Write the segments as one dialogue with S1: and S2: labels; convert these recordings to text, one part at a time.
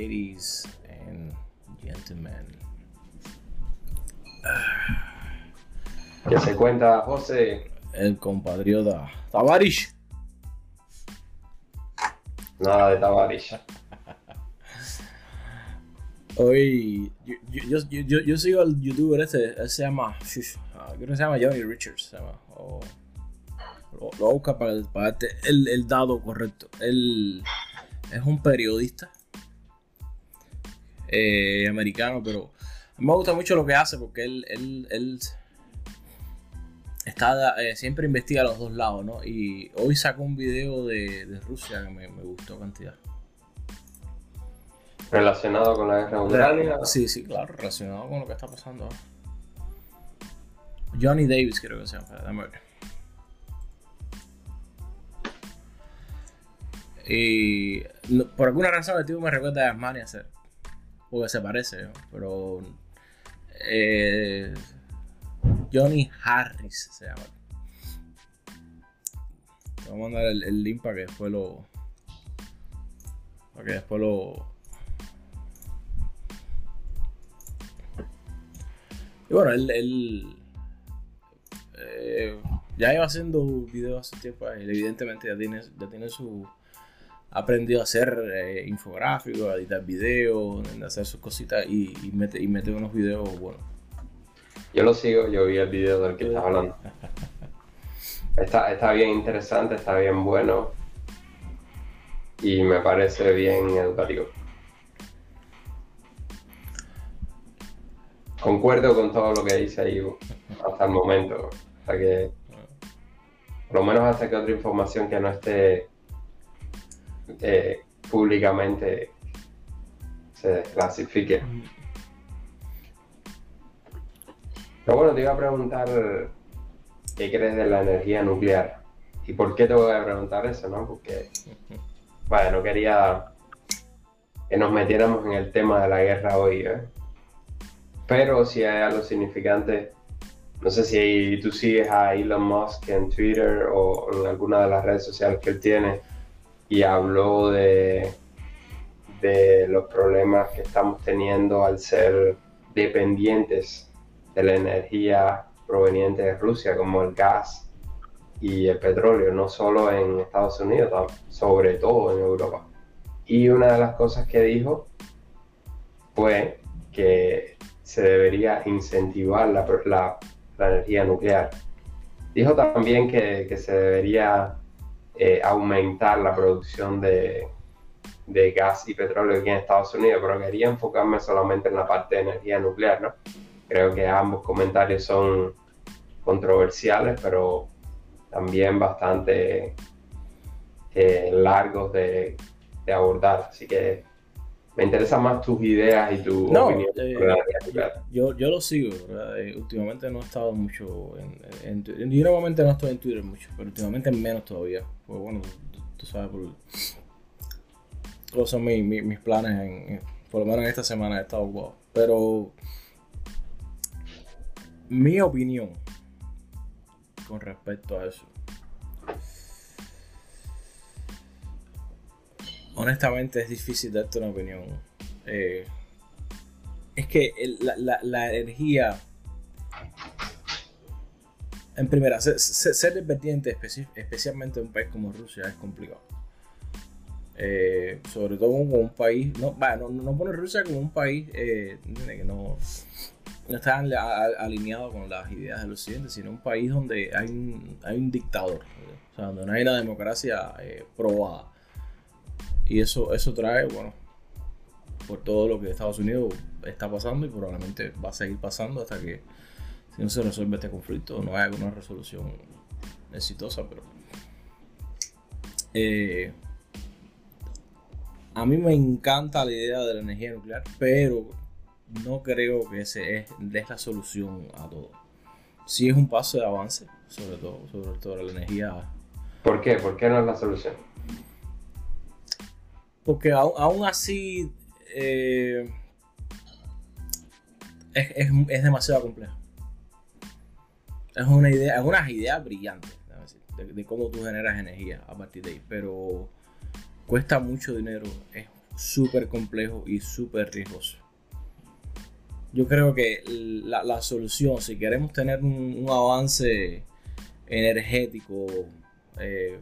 S1: ladies and gentlemen.
S2: ¿Qué se cuenta, José?
S1: El compatriota Tavares.
S2: Nada de Tavares.
S1: Hoy, yo, yo, yo, yo, sigo al youtuber este, él se llama, ah, creo que se llama Johnny Richards, se llama, o- lo, lo busca para, para darte el, el dado correcto. Él es un periodista eh, americano, pero me gusta mucho lo que hace porque él, él, él está, eh, siempre investiga los dos lados, ¿no? Y hoy sacó un video de, de Rusia que me, me gustó cantidad.
S2: Relacionado con la guerra Ucrania.
S1: Sí, sí, claro, relacionado con lo que está pasando ahora. Johnny Davis creo que se llama, ver. Y no- por alguna razón el tipo me recuerda a Asmani hacer. Porque se parece, pero eh, Johnny Harris se llama. Te voy a mandar el, el link para que después lo. Para que después lo. Y bueno, él, eh, ya iba haciendo videos hace tiempo, él evidentemente ya tiene, ya tiene su... Ha aprendido a hacer eh, infográficos, a editar videos, a hacer sus cositas y, y mete, y mete unos videos buenos.
S2: Yo lo sigo, yo vi el video del que estás hablando. Está, está bien interesante, está bien bueno. Y me parece bien educativo. Concuerdo con todo lo que dice ahí hasta el momento. Hasta que, por lo menos hasta que otra información que no esté eh, públicamente se desclasifique. Pero bueno, te iba a preguntar qué crees de la energía nuclear. ¿Y por qué te voy a preguntar eso, no? Porque, vaya, no quería que nos metiéramos en el tema de la guerra hoy, ¿eh? Pero si hay algo significante, no sé si tú sigues a Elon Musk en Twitter o en alguna de las redes sociales que él tiene y habló de, de los problemas que estamos teniendo al ser dependientes de la energía proveniente de Rusia, como el gas y el petróleo, no solo en Estados Unidos, sobre todo en Europa. Y una de las cosas que dijo fue que se debería incentivar la, la- la energía nuclear. Dijo también que, que se debería eh, aumentar la producción de, de gas y petróleo aquí en Estados Unidos, pero quería enfocarme solamente en la parte de energía nuclear, ¿no? Creo que ambos comentarios son controversiales, pero también bastante eh, largos de, de abordar. Así que me interesan más tus ideas y tu
S1: No,
S2: opinión
S1: eh. Yo, yo lo sigo, ¿verdad? Eh, últimamente no he estado mucho en, en Twitter. Yo normalmente no estoy en Twitter mucho, pero últimamente menos todavía. Porque bueno, tú, tú sabes, por, todos son mi- mi- mis planes, en, en- por lo menos en esta semana he estado ocupado. Pero mi opinión con respecto a eso. Honestamente es difícil darte una opinión. Eh, es que la, energía. En primera, ser, ser- dependiente, especi- especialmente en un país como Rusia, es complicado. Eh, sobre todo con un país. No, no, no poner Rusia como un país eh, que no, está al- al- alineado con las ideas del occidente, sino un país donde hay un, hay un dictador. O sea, donde no hay una democracia probada. Y eso, eso trae, bueno, por todo lo que Estados Unidos está pasando y probablemente va a seguir pasando hasta que si no se resuelve este conflicto no hay alguna resolución exitosa, pero eh, a mí me encanta la idea de la energía nuclear, pero no creo que ese es, es la solución a todo. Sí es un paso de avance, sobre todo, sobre todo la energía
S2: ¿Por qué? ¿Por qué no es la solución?
S1: Porque aún, así eh, es, es- es demasiado complejo. Es una idea, es una idea brillante déjame decir, de, cómo tú generas energía a partir de ahí. Pero cuesta mucho dinero, es súper complejo y súper riesgoso. Yo creo que la, solución, si queremos tener un, avance energético eh,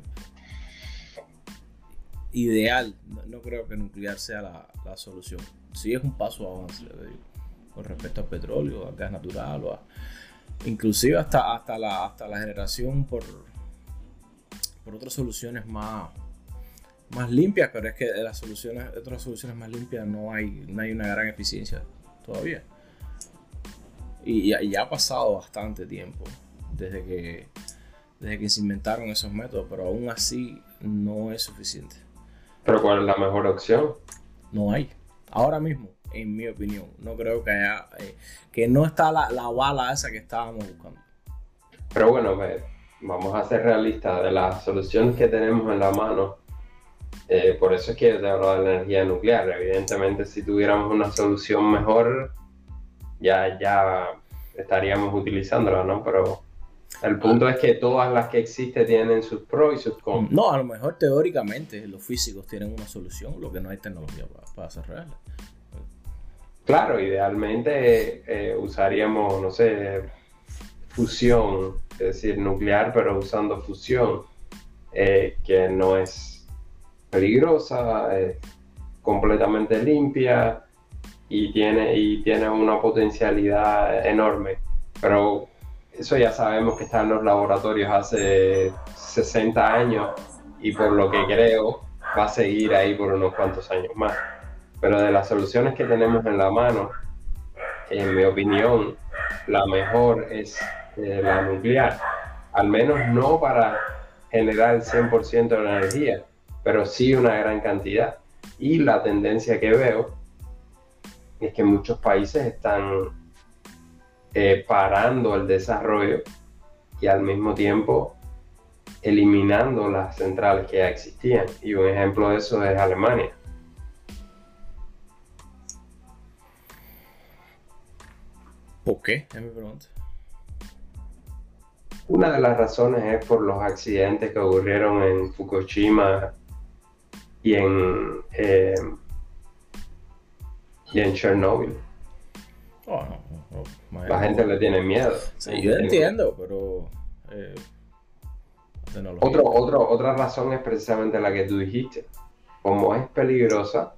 S1: ideal, no, creo que nuclear sea la, solución. Sí es un paso avance, con respecto al petróleo, al gas natural, o inclusive hasta, hasta, la, hasta la generación por, por otras soluciones más, más limpias, pero es que de las soluciones, otras soluciones más limpias no hay, no hay una gran eficiencia todavía. Y ya, ha pasado bastante tiempo desde que, desde que se inventaron esos métodos, pero aún así no es suficiente.
S2: ¿Pero cuál es la mejor opción?
S1: No hay. Ahora mismo, en mi opinión, no creo que haya, eh, que no está la, la, bala esa que estábamos buscando.
S2: Pero bueno, vamos a ser realistas de las soluciones que tenemos en la mano eh, por eso es que yo te hablo de la energía nuclear. Evidentemente, si tuviéramos una solución mejor, ya, ya estaríamos utilizándola, ¿no? Pero el punto es que todas las que existen tienen sus pros y sus contras.
S1: No, a lo mejor teóricamente los físicos tienen una solución, lo que no hay tecnología para, para
S2: Claro, idealmente eh, usaríamos, no sé, fusión, es decir, nuclear, pero usando fusión, eh, que no es peligrosa, es completamente limpia y tiene, y tiene una potencialidad enorme. Pero eso ya sabemos que está en los laboratorios hace 60 años y por lo que creo va a seguir ahí por unos cuantos años más. Pero de las soluciones que tenemos en la mano, en mi opinión, la mejor es eh, la nuclear. Al menos no para generar el 100% de la energía, pero sí una gran cantidad. Y la tendencia que veo es que muchos países están eh, parando el desarrollo y al mismo tiempo eliminando las centrales que ya existían. Y un ejemplo de eso es Alemania.
S1: ¿Por qué? pregunta.
S2: Una de las razones es por los accidentes que ocurrieron en Fukushima y en, eh, y en Chernobyl. Oh, la gente le tiene miedo.
S1: Sí, yo entiendo, pero... Eh,
S2: otro, otro, otra razón es precisamente la que tú dijiste. Como es peligrosa,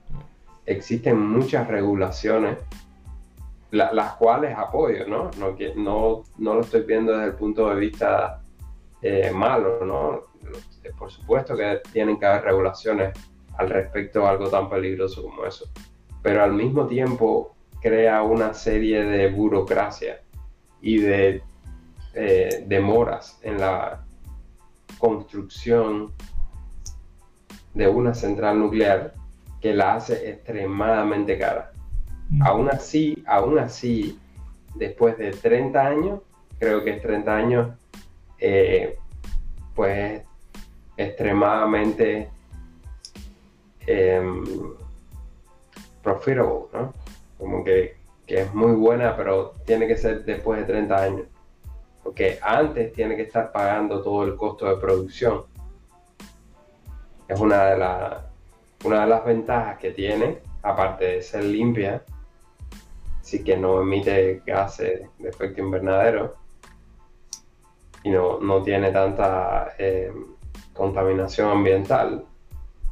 S2: existen muchas regulaciones, las cuales apoyo, ¿no? No, no, no lo estoy viendo desde el punto de vista eh, malo, ¿no? Por supuesto que tienen que haber regulaciones al respecto a algo tan peligroso como eso. Pero al mismo tiempo crea una serie de burocracia y de eh, demoras en la construcción de una central nuclear que la hace extremadamente cara. Mm. Aún así, aún así, después de 30 años, creo que es 30 años, eh, pues extremadamente eh, profitable, ¿no? Como que, es muy buena, pero tiene que ser después de 30 años. Porque antes tiene que estar pagando todo el costo de producción. Es una de, una de las ventajas que tiene, aparte de ser limpia, sí que no emite gases de efecto invernadero y no, tiene tanta eh, contaminación ambiental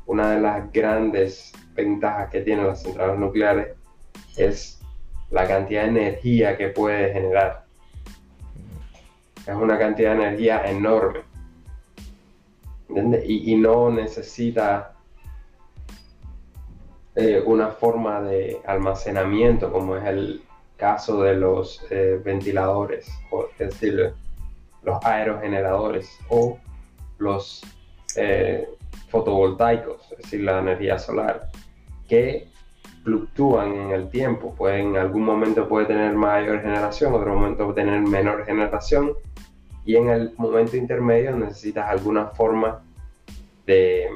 S2: una de las grandes ventajas que tienen las centrales nucleares es la cantidad de energía que puede generar. Es una cantidad de energía enorme. Y, no necesita eh, una forma de almacenamiento como es el caso de los eh, ventiladores, o es decir, los aerogeneradores o los eh, fotovoltaicos, es decir, la energía solar, que fluctúan en el tiempo. Puede, en algún momento puede tener mayor generación, otro momento puede tener menor generación, y en el momento intermedio necesitas alguna forma de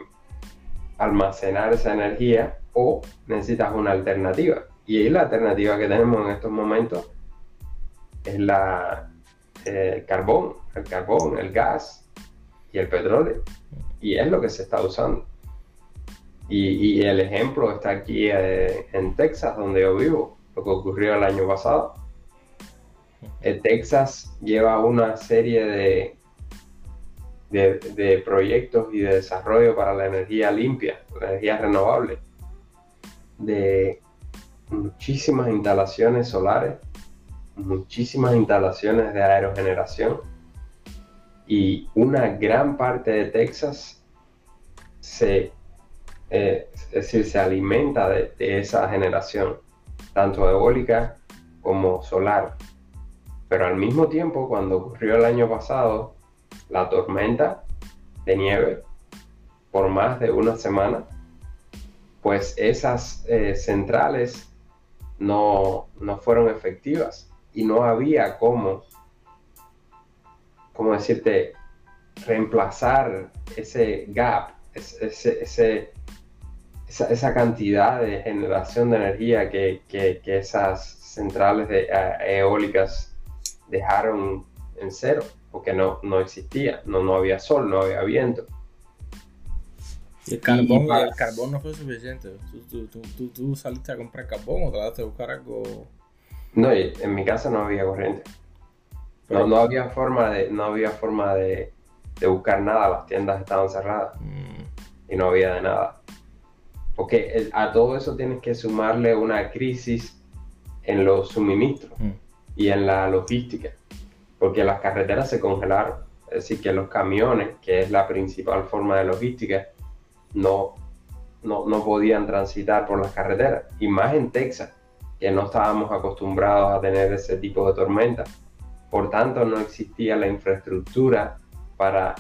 S2: almacenar esa energía o necesitas una alternativa. Y la alternativa que tenemos en estos momentos es la, eh, el carbón, el carbón, el gas y el petróleo. Y es lo que se está usando. Y, el ejemplo está aquí eh, en Texas, donde yo vivo, lo que ocurrió el año pasado. Eh, Texas lleva una serie de, de, proyectos y de desarrollo para la energía limpia, la energía renovable, de muchísimas instalaciones solares, muchísimas instalaciones de aerogeneración y una gran parte de Texas se, eh, es decir, se alimenta de, esa generación, tanto eólica como solar. Pero al mismo tiempo, cuando ocurrió el año pasado la tormenta de nieve por más de una semana, pues esas eh, centrales no, no, fueron efectivas y no había cómo, cómo decirte, reemplazar ese gap, ese, ese, esa, cantidad de generación de energía que, que, esas centrales de, eh, eólicas dejaron en cero, porque no, no existía, no, no había sol, no había viento.
S1: El carbón, el carbón no fue suficiente. ¿Tú, saliste a comprar carbón o trataste de buscar algo?
S2: No, en mi casa no había corriente. No, no había forma de, no había forma de, de buscar nada, las tiendas estaban cerradas mm. y no había de nada. Porque a todo eso tienes que sumarle una crisis en los suministros mm. y en la logística, porque las carreteras se congelaron. Es decir, que los camiones, que es la principal forma de logística, no, no, no podían transitar por las carreteras. Y más en Texas, que no estábamos acostumbrados a tener ese tipo de tormentas. Por tanto, no existía la infraestructura para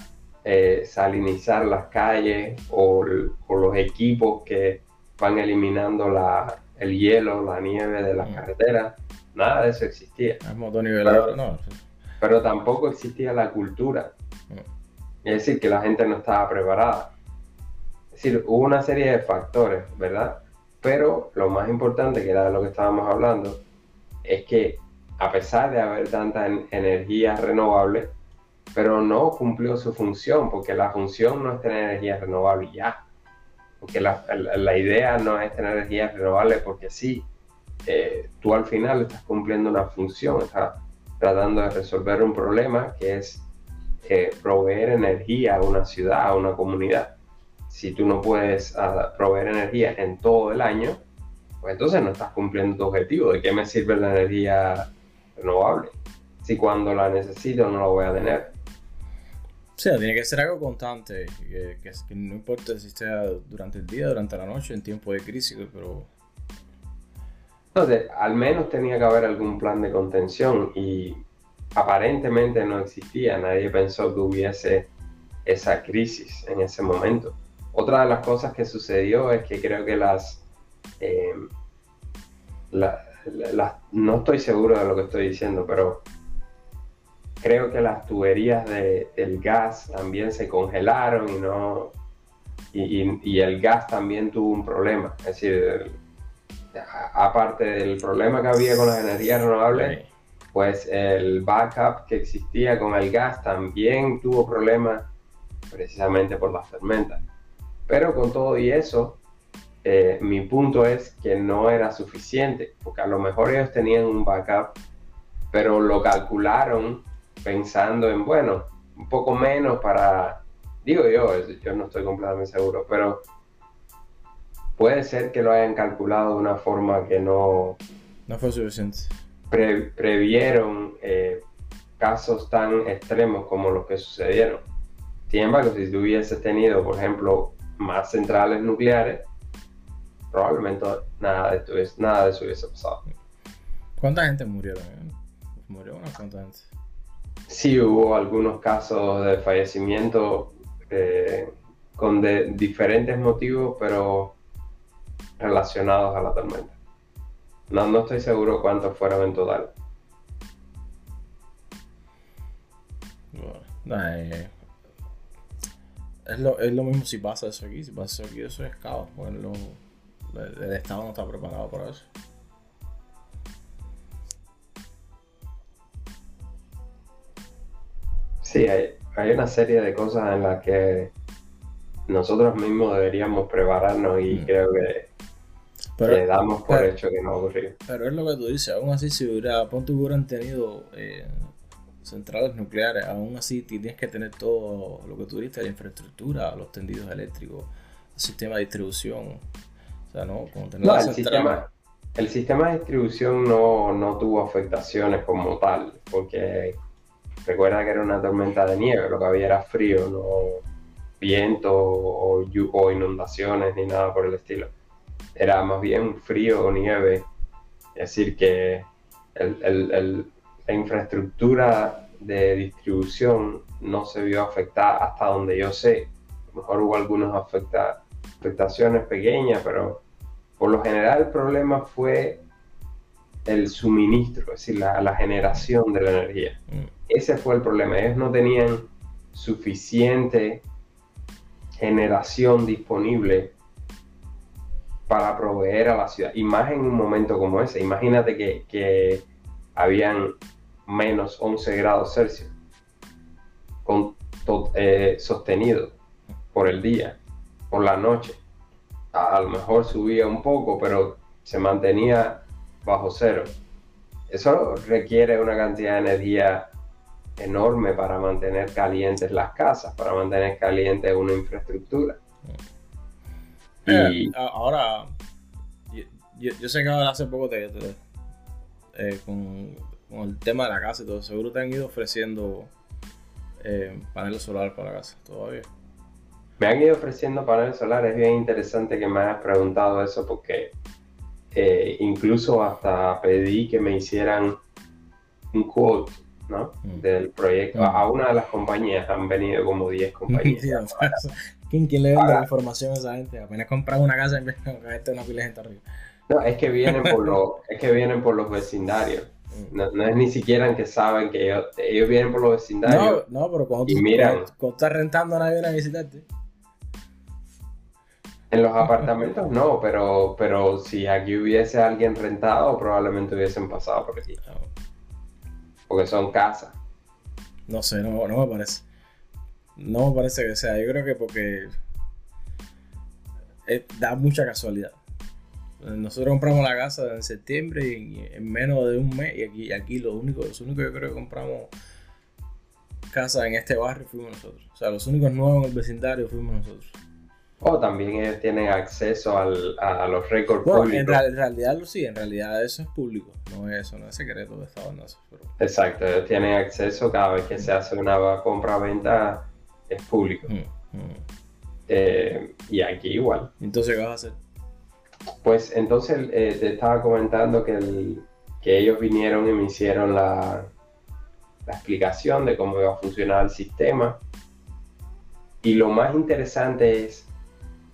S2: eh, salinizar las calles o, los equipos que van eliminando la, el hielo, la nieve de las mm. carreteras. Nada de eso existía.
S1: Pero, no.
S2: pero tampoco existía la cultura. Mm. Es decir, que la gente no estaba preparada. Es decir, hubo una serie de factores, ¿verdad? Pero lo más importante, que era de lo que estábamos hablando, es que a pesar de haber tanta energía renovable, pero no cumplió su función, porque la función no es tener energía renovable ya. Porque la, idea no es tener energía renovable porque sí, eh, tú al final estás cumpliendo una función, estás tratando de resolver un problema que es eh, proveer energía a una ciudad, a una comunidad. Si tú no puedes ah, proveer energía en todo el año, pues entonces no estás cumpliendo tu objetivo. ¿De qué me sirve la energía renovable? Si cuando la necesito no la voy a tener.
S1: O sea, tiene que ser algo constante, que, no importa si sea durante el día, durante la noche, en tiempo de crisis, pero...
S2: Entonces, al menos tenía que haber algún plan de contención y aparentemente no existía, nadie pensó que hubiese esa crisis en ese momento. Otra de las cosas que sucedió es que creo que las... Eh, no estoy seguro de lo que estoy diciendo, pero creo que las tuberías de, del gas también se congelaron y no y, el gas también tuvo un problema. Es decir, aparte del problema que había con las energías renovables, pues el backup que existía con el gas también tuvo problemas precisamente por las tormentas. Pero con todo y eso, eh, mi punto es que no era suficiente, porque a lo mejor ellos tenían un backup, pero lo calcularon pensando en, bueno, un poco menos para, digo yo, yo no estoy completamente seguro, pero puede ser que lo hayan calculado de una forma que no...
S1: No fue suficiente.
S2: previeron eh, casos tan extremos como los que sucedieron. Sin embargo, si tú hubieses tenido, por ejemplo, más centrales nucleares, probablemente nada de, esto, nada de eso hubiese pasado.
S1: ¿Cuánta gente murió? Murió una cuánta gente.
S2: Sí, hubo algunos casos de fallecimiento eh, con diferentes motivos, pero relacionados a la tormenta. No, no estoy seguro cuántos fueron en total.
S1: Eh, es, lo, es, lo, mismo si pasa eso aquí. Si pasa eso aquí, eso es caos. Bueno, el Estado no está preparado para eso.
S2: Sí, hay, una serie de cosas en las que nosotros mismos deberíamos prepararnos y mm. creo que le damos por hecho que no ocurrió.
S1: Pero es lo que tú dices, aún así si hubiera, ponte hubieran tenido eh, centrales nucleares, aún así tienes que tener todo lo que tú dijiste, la infraestructura, los tendidos eléctricos, el sistema de distribución. O sea, no,
S2: no el, sistema, el sistema de distribución no, no tuvo afectaciones como tal, porque recuerda que era una tormenta de nieve, lo que había era frío, no viento o, o inundaciones ni nada por el estilo. Era más bien frío o nieve. Es decir, que la infraestructura de distribución no se vio afectada hasta donde yo sé. A lo mejor hubo algunas afectaciones pequeñas, pero por lo general el problema fue el suministro, es decir, la, generación de la energía. Mm. Ese fue el problema. Ellos no tenían suficiente generación disponible para proveer a la ciudad. Y más en un momento como ese. Imagínate que, habían menos 11 grados Celsius eh, sostenido por el día, por la noche. A, lo mejor subía un poco, pero se mantenía bajo cero. Eso requiere una cantidad de energía enorme para mantener calientes las casas, para mantener caliente una infraestructura.
S1: Eh, y... ahora, yo, sé que ahora hace poco te, eh, con, el tema de la casa y todo, seguro te han ido ofreciendo eh, paneles solares para la casa todavía.
S2: Me han ido ofreciendo paneles solares, es bien interesante que me hayas preguntado eso porque incluso hasta pedí que me hicieran un quote ¿no? Mm. Del proyecto. Mm. A una de las compañías han venido como 10 compañías.
S1: ¿Quién, ¿Quién, le vende la información a esa gente? Apenas compran una casa en vez de una pila de gente arriba.
S2: No, es que vienen por, los, es que vienen por los vecindarios. Mm. No, es ni siquiera que saben que ellos, ellos vienen por los vecindarios.
S1: No, no pero cuando tú, cuando, estás rentando nadie viene a visitarte.
S2: En los apartamentos no, pero, pero si aquí hubiese alguien rentado, probablemente hubiesen pasado por aquí. Porque son casas.
S1: No sé, no, me parece. No me parece que sea. Yo creo que porque da mucha casualidad. Nosotros compramos la casa en septiembre y en menos de un mes. Y aquí, aquí lo único, los únicos que creo que compramos casa en este barrio fuimos nosotros. O sea, los únicos nuevos en el vecindario fuimos nosotros.
S2: O también ellos tienen acceso al, a los récords
S1: públicos. En, en, realidad sí, en realidad eso es público, no es eso, no es secreto de Estados Unidos.
S2: Exacto, ellos tienen acceso cada vez que se hace una compra-venta, es público. Mm, mm. Eh, y aquí igual.
S1: Entonces, ¿qué vas a hacer?
S2: Pues entonces eh, te estaba comentando que, el, que ellos vinieron y me hicieron la, la explicación de cómo iba a funcionar el sistema. Y lo más interesante es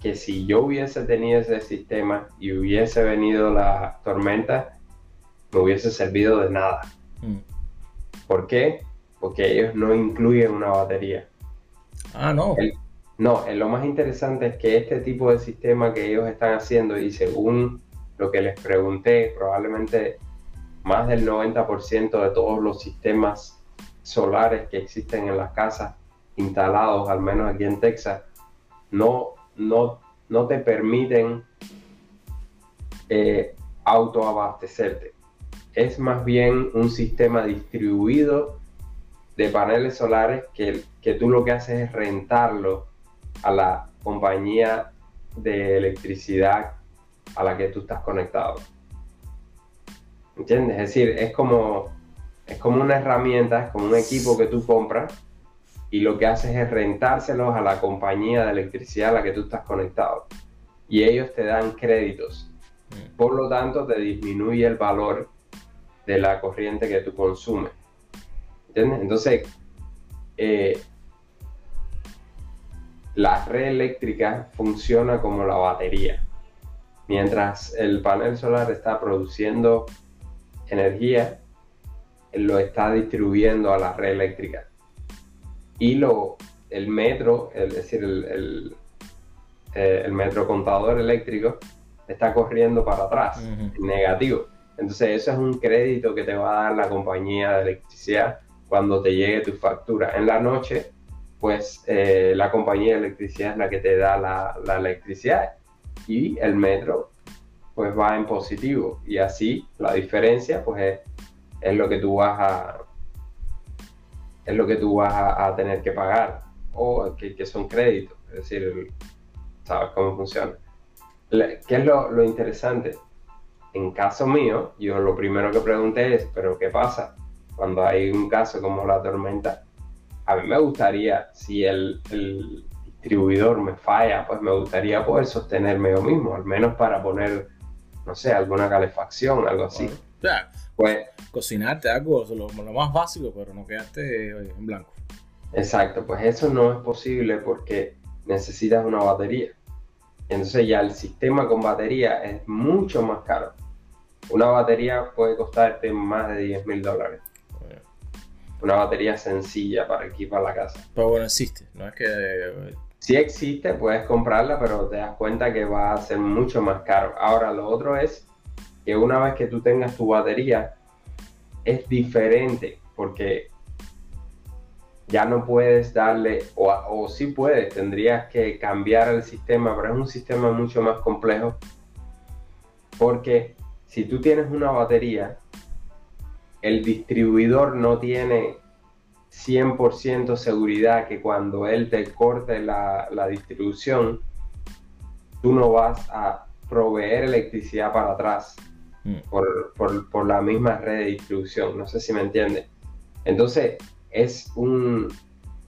S2: que si yo hubiese tenido ese sistema y hubiese venido la tormenta, me hubiese servido de nada. Mm. ¿Por qué? Porque ellos no incluyen una batería.
S1: Ah, no.
S2: no, lo más interesante es que este tipo de sistema que ellos están haciendo, y según lo que les pregunté, probablemente más del 90% de todos los sistemas solares que existen en las casas instalados, al menos aquí en Texas, no no, no te permiten eh, autoabastecerte. Es más bien un sistema distribuido de paneles solares que, que tú lo que haces es rentarlo a la compañía de electricidad a la que tú estás conectado. ¿Entiendes? Es decir, es como, es como una herramienta, es como un equipo que tú compras y lo que haces es rentárselos a la compañía de electricidad a la que tú estás conectado. Y ellos te dan créditos. Mm. Por lo tanto, te disminuye el valor de la corriente que tú consumes. ¿Entiendes? Entonces, eh, la red eléctrica funciona como la batería. Mientras el panel solar está produciendo energía, lo está distribuyendo a la red eléctrica y lo, el metro, es decir, el, eh, el, metro contador eléctrico está corriendo para atrás, negativo. Entonces eso es un crédito que te va a dar la compañía de electricidad cuando te llegue tu factura. En la noche pues eh, la compañía de electricidad es la que te da la, la, electricidad y el metro pues va en positivo y así la diferencia pues es, es lo que tú vas a es lo que tú vas a, tener que pagar o que, son créditos, es decir, sabes cómo funciona. ¿Qué es lo, lo interesante? En caso mío, yo lo primero que pregunté es, pero ¿qué pasa cuando hay un caso como la tormenta? A mí me gustaría, si el, el distribuidor me falla, pues me gustaría poder sostenerme yo mismo, al menos para poner, no sé, alguna calefacción, algo así.
S1: Pues, cocinarte algo, lo, lo, más básico, pero no quedaste en blanco.
S2: Exacto, pues eso no es posible porque necesitas una batería. Entonces ya el sistema con batería es mucho más caro. Una batería puede costarte más de 10 mil dólares. Una batería sencilla para equipar la casa.
S1: Pero bueno, existe, no es que...
S2: Sí existe, puedes comprarla, pero te das cuenta que va a ser mucho más caro. Ahora, lo otro es que una vez que tú tengas tu batería, es diferente, porque ya no puedes darle, o, o puedes, tendrías que cambiar el sistema, pero es un sistema mucho más complejo, porque si tú tienes una batería, el distribuidor no tiene 100% seguridad que cuando él te corte la, distribución, tú no vas a proveer electricidad para atrás mm. por, la misma red de distribución. No sé si me entiende. Entonces, es un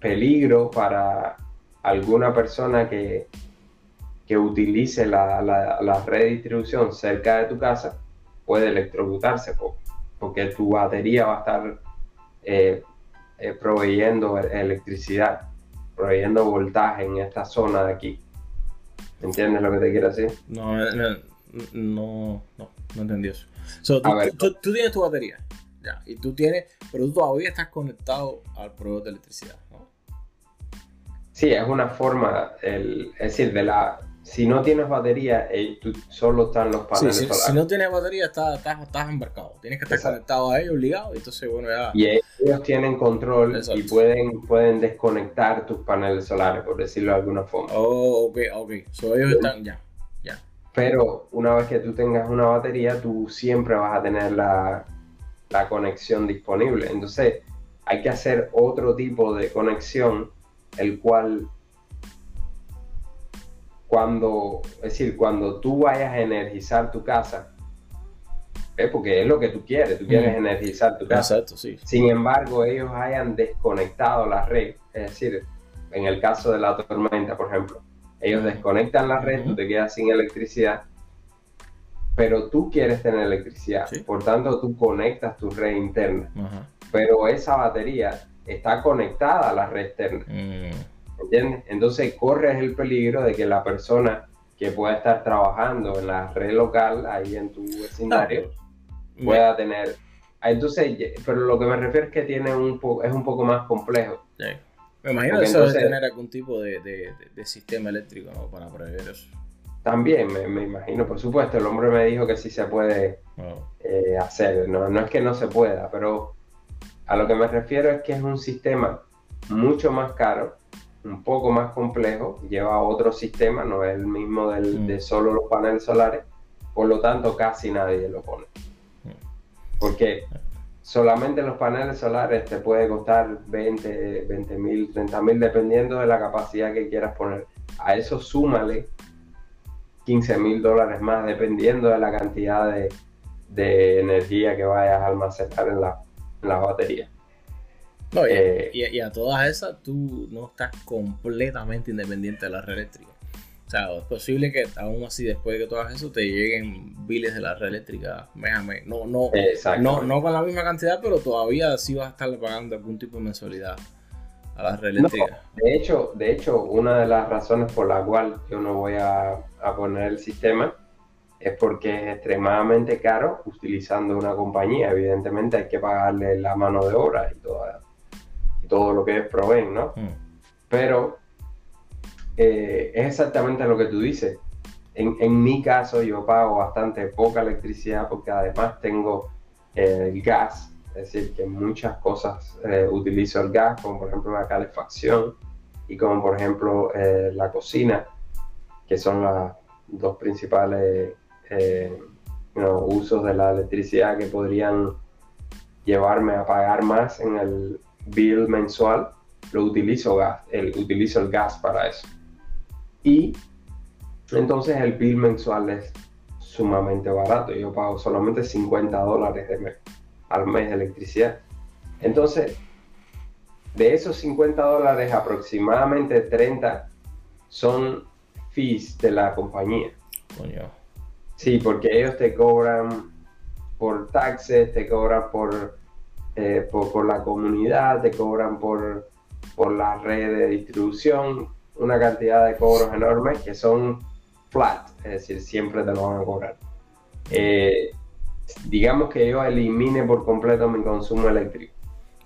S2: peligro para alguna persona que, que utilice la, la, red de distribución cerca de tu casa puede electrocutarse porque tu batería va a estar eh, eh, proveyendo electricidad, proveyendo voltaje en esta zona de aquí. ¿Entiendes lo que te quiero decir?
S1: No, no, no, no, entendí eso. tú, tienes tu batería, ya, y tú tienes, pero tú todavía estás conectado al proveedor de electricidad, ¿no?
S2: Sí, es una forma, el, es decir, de la, si no tienes batería, eh, solo están los paneles
S1: sí,
S2: solares.
S1: Si no tienes batería, estás, estás, embarcado. Tienes que estar conectado a ellos, obligado. Y entonces, bueno, ya.
S2: Y ellos tienen control y pueden, pueden desconectar tus paneles solares, por decirlo de alguna forma.
S1: Oh, ok, ok. So, ellos están, ya.
S2: Pero una vez que tú tengas una batería, tú siempre vas a tener la, la conexión disponible. Entonces, hay que hacer otro tipo de conexión, el cual cuando, es decir, cuando tú vayas a energizar tu casa, porque es lo que tú quieres, tú quieres energizar tu casa.
S1: Exacto, sí.
S2: Sin embargo, ellos hayan desconectado la red, es decir, en el caso de la tormenta, por ejemplo, ellos desconectan la red, tú te quedas sin electricidad, pero tú quieres tener electricidad, por tanto tú conectas tu red interna, pero esa batería está conectada a la red externa. Mm. ¿entiendes? Entonces corres el peligro de que la persona que pueda estar trabajando en la red local, ahí en tu vecindario, pueda tener... Ah, entonces, pero lo que me refiero es que tiene un es un poco más complejo.
S1: Me imagino que eso debe tener algún tipo de, de, sistema eléctrico ¿no? para prever eso.
S2: También, me, me, imagino, por supuesto, el hombre me dijo que sí se puede eh, hacer, no, no es que no se pueda, pero a lo que me refiero es que es un sistema mucho más caro un poco más complejo, lleva otro sistema, no es el mismo del, mm. de solo los paneles solares, por lo tanto casi nadie lo pone. Mm. Porque solamente los paneles solares te puede costar 20, 20 mil, 30 mil, dependiendo de la capacidad que quieras poner. A eso súmale 15 mil dólares más, dependiendo de la cantidad de, energía que vayas a almacenar en, la, en las baterías.
S1: Eh, y, a todas esas tú no estás completamente independiente de la red eléctrica. O sea, es posible que aún así después de que tú hagas eso te lleguen biles de la red eléctrica No, no, no, no con la misma cantidad, pero todavía sí vas a estar pagando algún tipo de mensualidad a la red eléctrica.
S2: de, hecho, de hecho, una de las razones por la cual yo no voy a, a poner el sistema es porque es extremadamente caro utilizando una compañía. Evidentemente hay que pagarle la mano de obra y toda todo lo que es proveen, ¿no? Mm. Pero eh, es exactamente lo que tú dices. En, mi caso yo pago bastante poca electricidad porque además tengo eh, el gas, es decir, que en muchas cosas eh, utilizo el gas, como por ejemplo la calefacción y como por ejemplo la cocina, que son los dos principales usos de la electricidad que podrían llevarme a pagar más en el bill mensual, lo utilizo gas, el, utilizo el gas para eso. Y entonces el bill mensual es sumamente barato. Yo pago solamente 50 dólares al mes de electricidad. Entonces, de esos 50 dólares, aproximadamente 30 son fees de la compañía. Sí, porque ellos te cobran por taxes, te cobran por, eh, por, la comunidad, te cobran por, por la red de distribución, una cantidad de cobros enormes que son flat, es decir, siempre te lo van a cobrar. Eh, digamos que yo elimine por completo mi consumo eléctrico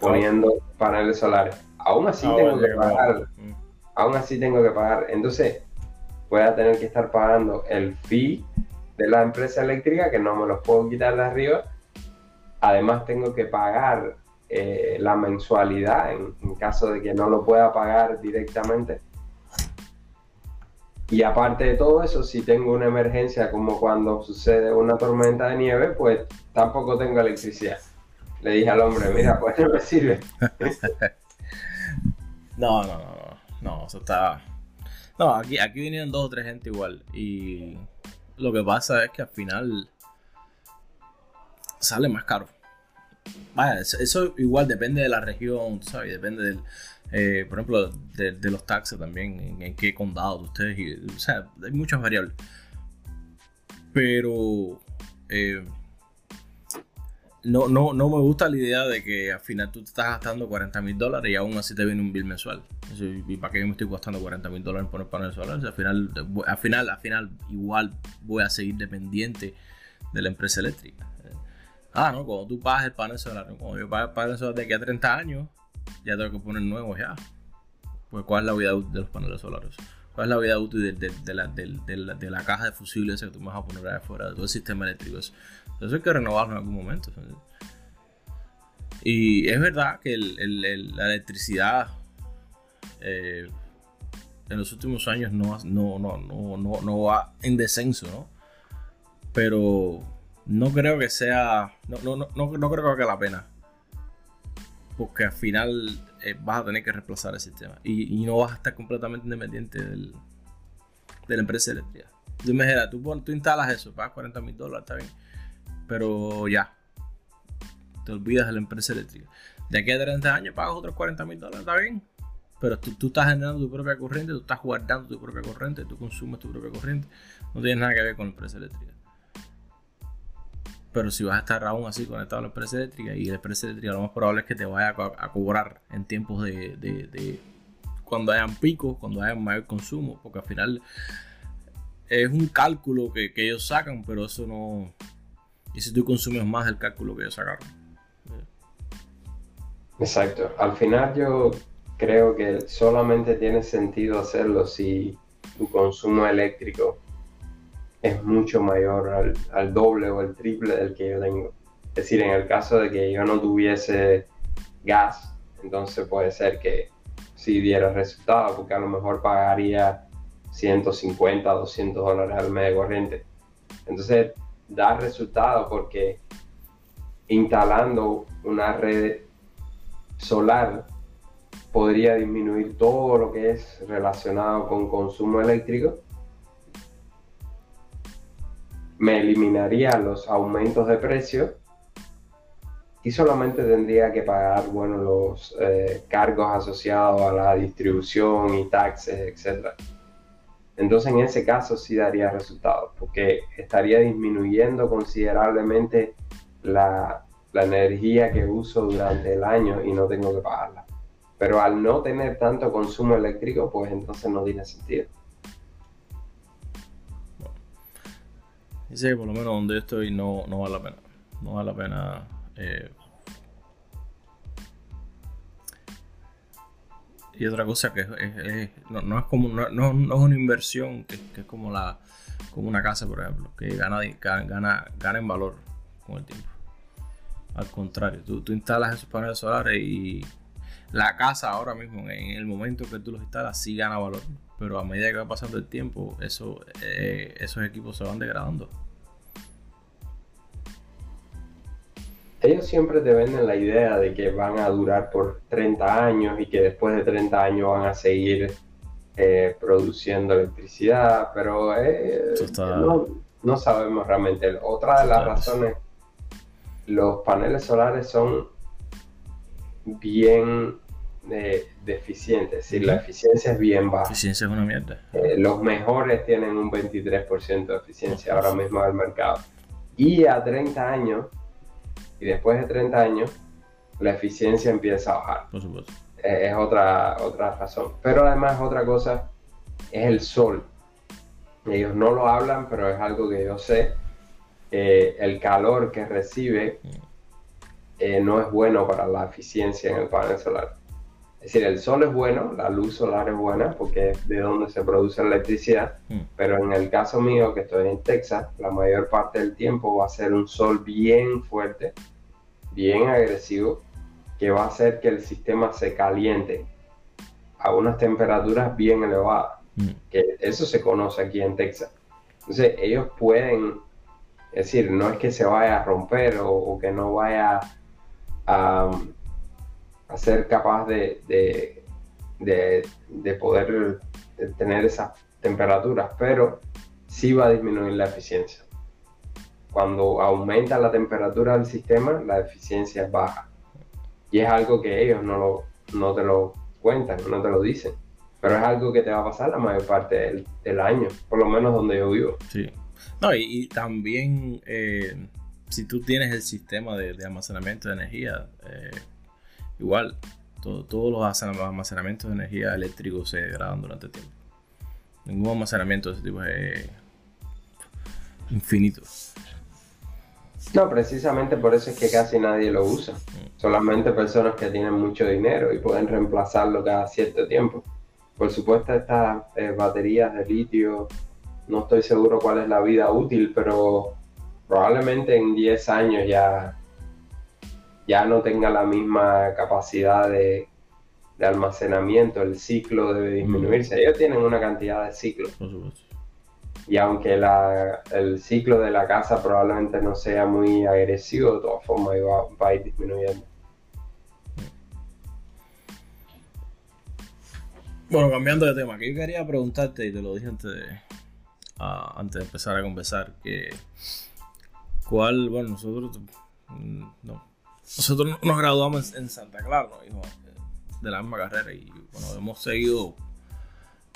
S2: poniendo paneles solares. Aún así ah, tengo que pagar. Mm. Aún así tengo que pagar. Entonces, voy a tener que estar pagando el fee de la empresa eléctrica, que no me los puedo quitar de arriba. Además, tengo que pagar eh, la mensualidad en, caso de que no lo pueda pagar directamente. Y aparte de todo eso, si tengo una emergencia como cuando sucede una tormenta de nieve, pues tampoco tengo electricidad. Le dije al hombre, mira, pues no me sirve.
S1: no, no, no, no, eso está... No, aquí, aquí vinieron dos o tres gente igual. Y lo que pasa es que al final sale más caro. Vaya, eso igual depende de la región, ¿sabes? Depende del, eh, por ejemplo, de, los taxes también, en, qué condado ustedes, y, o sea, hay muchas variables. Pero eh, no, no, no me gusta la idea de que al final tú te estás gastando 40 mil dólares y aún así te viene un bill mensual. ¿Y para qué me estoy gastando 40 mil dólares en poner paneles solares? Al final, al final, al final, igual voy a seguir dependiente de la empresa eléctrica. Ah, no, cuando tú pagas el panel solar, cuando yo pago el panel solar de aquí a 30 años, ya tengo que poner nuevos ya. Pues, ¿cuál es la vida útil de los paneles solares? ¿Cuál es la vida útil de, la, de la, caja de fusibles que tú vas a poner ahí afuera, de todo el sistema eléctrico? Eso, hay que renovarlo en algún momento. Y es verdad que la electricidad eh, en los últimos años no, no, no, no, no va en descenso, ¿no? Pero no creo que sea. No, no, no, no creo que valga la pena porque al final eh, vas a tener que reemplazar el sistema y, no vas a estar completamente independiente del, de la empresa eléctrica. Tú me tú, tú instalas eso, pagas 40 mil dólares, está bien, pero ya, te olvidas de la empresa eléctrica. De aquí a 30 años pagas otros 40 mil dólares, está bien, pero tú, tú, estás generando tu propia corriente, tú estás guardando tu propia corriente, tú consumes tu propia corriente, no tienes nada que ver con la empresa eléctrica. Pero si vas a estar aún así conectado a la empresa eléctrica y la empresa eléctrica lo más probable es que te vaya a, cobrar en tiempos de, cuando hayan picos, cuando haya mayor consumo, porque al final es un cálculo que, ellos sacan, pero eso no... Y si tú consumes más del cálculo que ellos sacaron.
S2: Exacto. Al final yo creo que solamente tiene sentido hacerlo si tu consumo eléctrico es mucho mayor al, doble o el triple del que yo tengo. Es decir, en el caso de que yo no tuviese gas, entonces puede ser que sí diera resultado, porque a lo mejor pagaría 150, 200 dólares al mes de corriente. Entonces da resultado porque instalando una red solar podría disminuir todo lo que es relacionado con consumo eléctrico me eliminaría los aumentos de precio y solamente tendría que pagar bueno, los eh, cargos asociados a la distribución y taxes, etc. Entonces en ese caso sí daría resultados, porque estaría disminuyendo considerablemente la, la energía que uso durante el año y no tengo que pagarla. Pero al no tener tanto consumo eléctrico, pues entonces no tiene sentido.
S1: Dice que por lo menos donde estoy no, no vale la pena. No vale la pena. Eh. Y otra cosa que no, es como no, no, es una inversión que, es como la como una casa por ejemplo que gana, gana, gana en valor con el tiempo al contrario tú, tú instalas esos paneles solares y la casa ahora mismo, en el momento que tú los instalas, sí gana valor. Pero a medida que va pasando el tiempo, eso, eh, esos equipos se van degradando.
S2: Ellos siempre te venden la idea de que van a durar por 30 años y que después de 30 años van a seguir eh, produciendo electricidad, pero eh, no, sabemos realmente. Otra de las razones, los paneles solares son bien eh, deficientes, es decir, la eficiencia es bien baja.
S1: Eficiencia es una mierda.
S2: los mejores tienen un 23% de eficiencia ahora mismo en el mercado. Y a 30 años, y después de 30 años, la eficiencia empieza a bajar.
S1: Por supuesto.
S2: Eh, es otra, otra razón. Pero además otra cosa es el sol. Ellos no lo hablan, pero es algo que yo sé. Eh, el calor que recibe eh, no es bueno para la eficiencia en el panel solar. Es decir, el sol es bueno, la luz solar es buena porque es de donde se produce la electricidad, mm. pero en el caso mío, que estoy en Texas, la mayor parte del tiempo va a ser un sol bien fuerte, bien agresivo, que va a hacer que el sistema se caliente a unas temperaturas bien elevadas. Mm. Que eso se conoce aquí en Texas. Entonces ellos pueden, es decir, no es que se vaya a romper o, que no vaya a, ser capaz de, de, poder tener esas temperaturas, pero sí va a disminuir la eficiencia. Cuando aumenta la temperatura del sistema, la eficiencia es baja. Y es algo que ellos no, lo, no te lo cuentan, no te lo dicen. Pero es algo que te va a pasar la mayor parte del, año, por lo menos donde yo vivo.
S1: Sí. No, y, también eh, si tú tienes el sistema de, almacenamiento de energía, eh, igual, todos los almacenamientos de energía eléctricos se degradan durante el tiempo. Ningún almacenamiento de ese tipo es infinito.
S2: No, precisamente por eso es que casi nadie lo usa. Solamente personas que tienen mucho dinero y pueden reemplazarlo cada cierto tiempo. Por supuesto, estas eh, baterías de litio, no estoy seguro cuál es la vida útil, pero probablemente en 10 años ya, ya no tenga la misma capacidad de, almacenamiento, el ciclo debe disminuirse. Ellos tienen una cantidad de ciclos y aunque el ciclo de la casa probablemente no sea muy agresivo, de todas formas va, a ir disminuyendo.
S1: Bueno, cambiando de tema, que yo quería preguntarte, y te lo dije antes de, antes de empezar a conversar, que cuál, bueno, nosotros, mm, no, nosotros nos graduamos en, Santa Clara, ¿no? de la misma carrera, y bueno, hemos seguido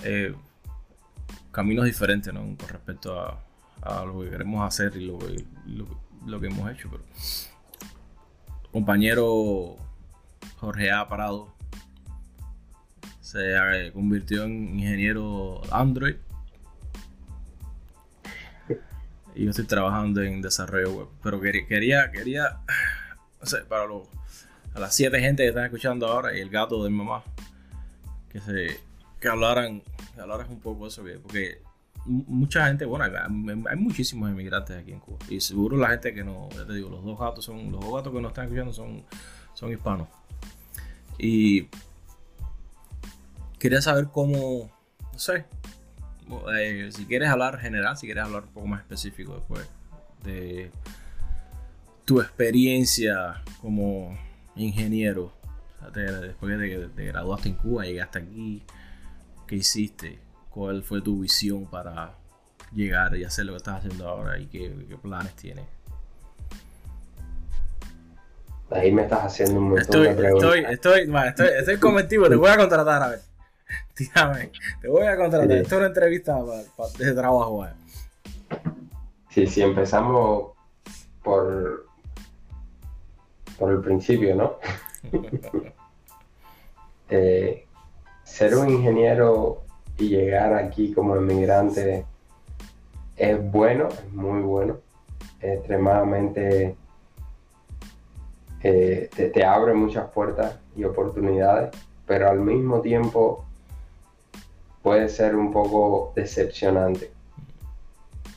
S1: eh, caminos diferentes ¿no? con respecto a, lo que queremos hacer y lo que, lo, que hemos hecho. Pero compañero Jorge A. Parado se eh, convirtió en ingeniero Android y yo estoy trabajando en desarrollo web. Pero quería, quería, no sé, para a las siete gente que están escuchando ahora y el gato de mi mamá, que se que hablaran, que hablaran un poco de eso, porque mucha gente, bueno, hay, muchísimos inmigrantes aquí en Cuba. Y seguro la gente que no, ya te digo, los dos gatos son, los dos gatos que nos están escuchando son, son hispanos. Y quería saber cómo, no sé, eh, si quieres hablar general, si quieres hablar un poco más específico después de tu experiencia como ingeniero, después de que te graduaste en Cuba, llegaste aquí, ¿qué hiciste? cuál fue tu visión para llegar y hacer lo que estás haciendo ahora y qué, planes tienes.
S2: Ahí me estás haciendo un montón
S1: estoy,
S2: de preguntas.
S1: Estoy, estoy, estoy, estoy convertido, te voy a contratar a ver. Dígame, te voy a contratar. Esto es una entrevista para, de trabajo.
S2: Sí, sí, empezamos por, por el principio, ¿no? eh, ser un ingeniero y llegar aquí como inmigrante es bueno, es muy bueno, es extremadamente eh, te, abre muchas puertas y oportunidades, pero al mismo tiempo puede ser un poco decepcionante.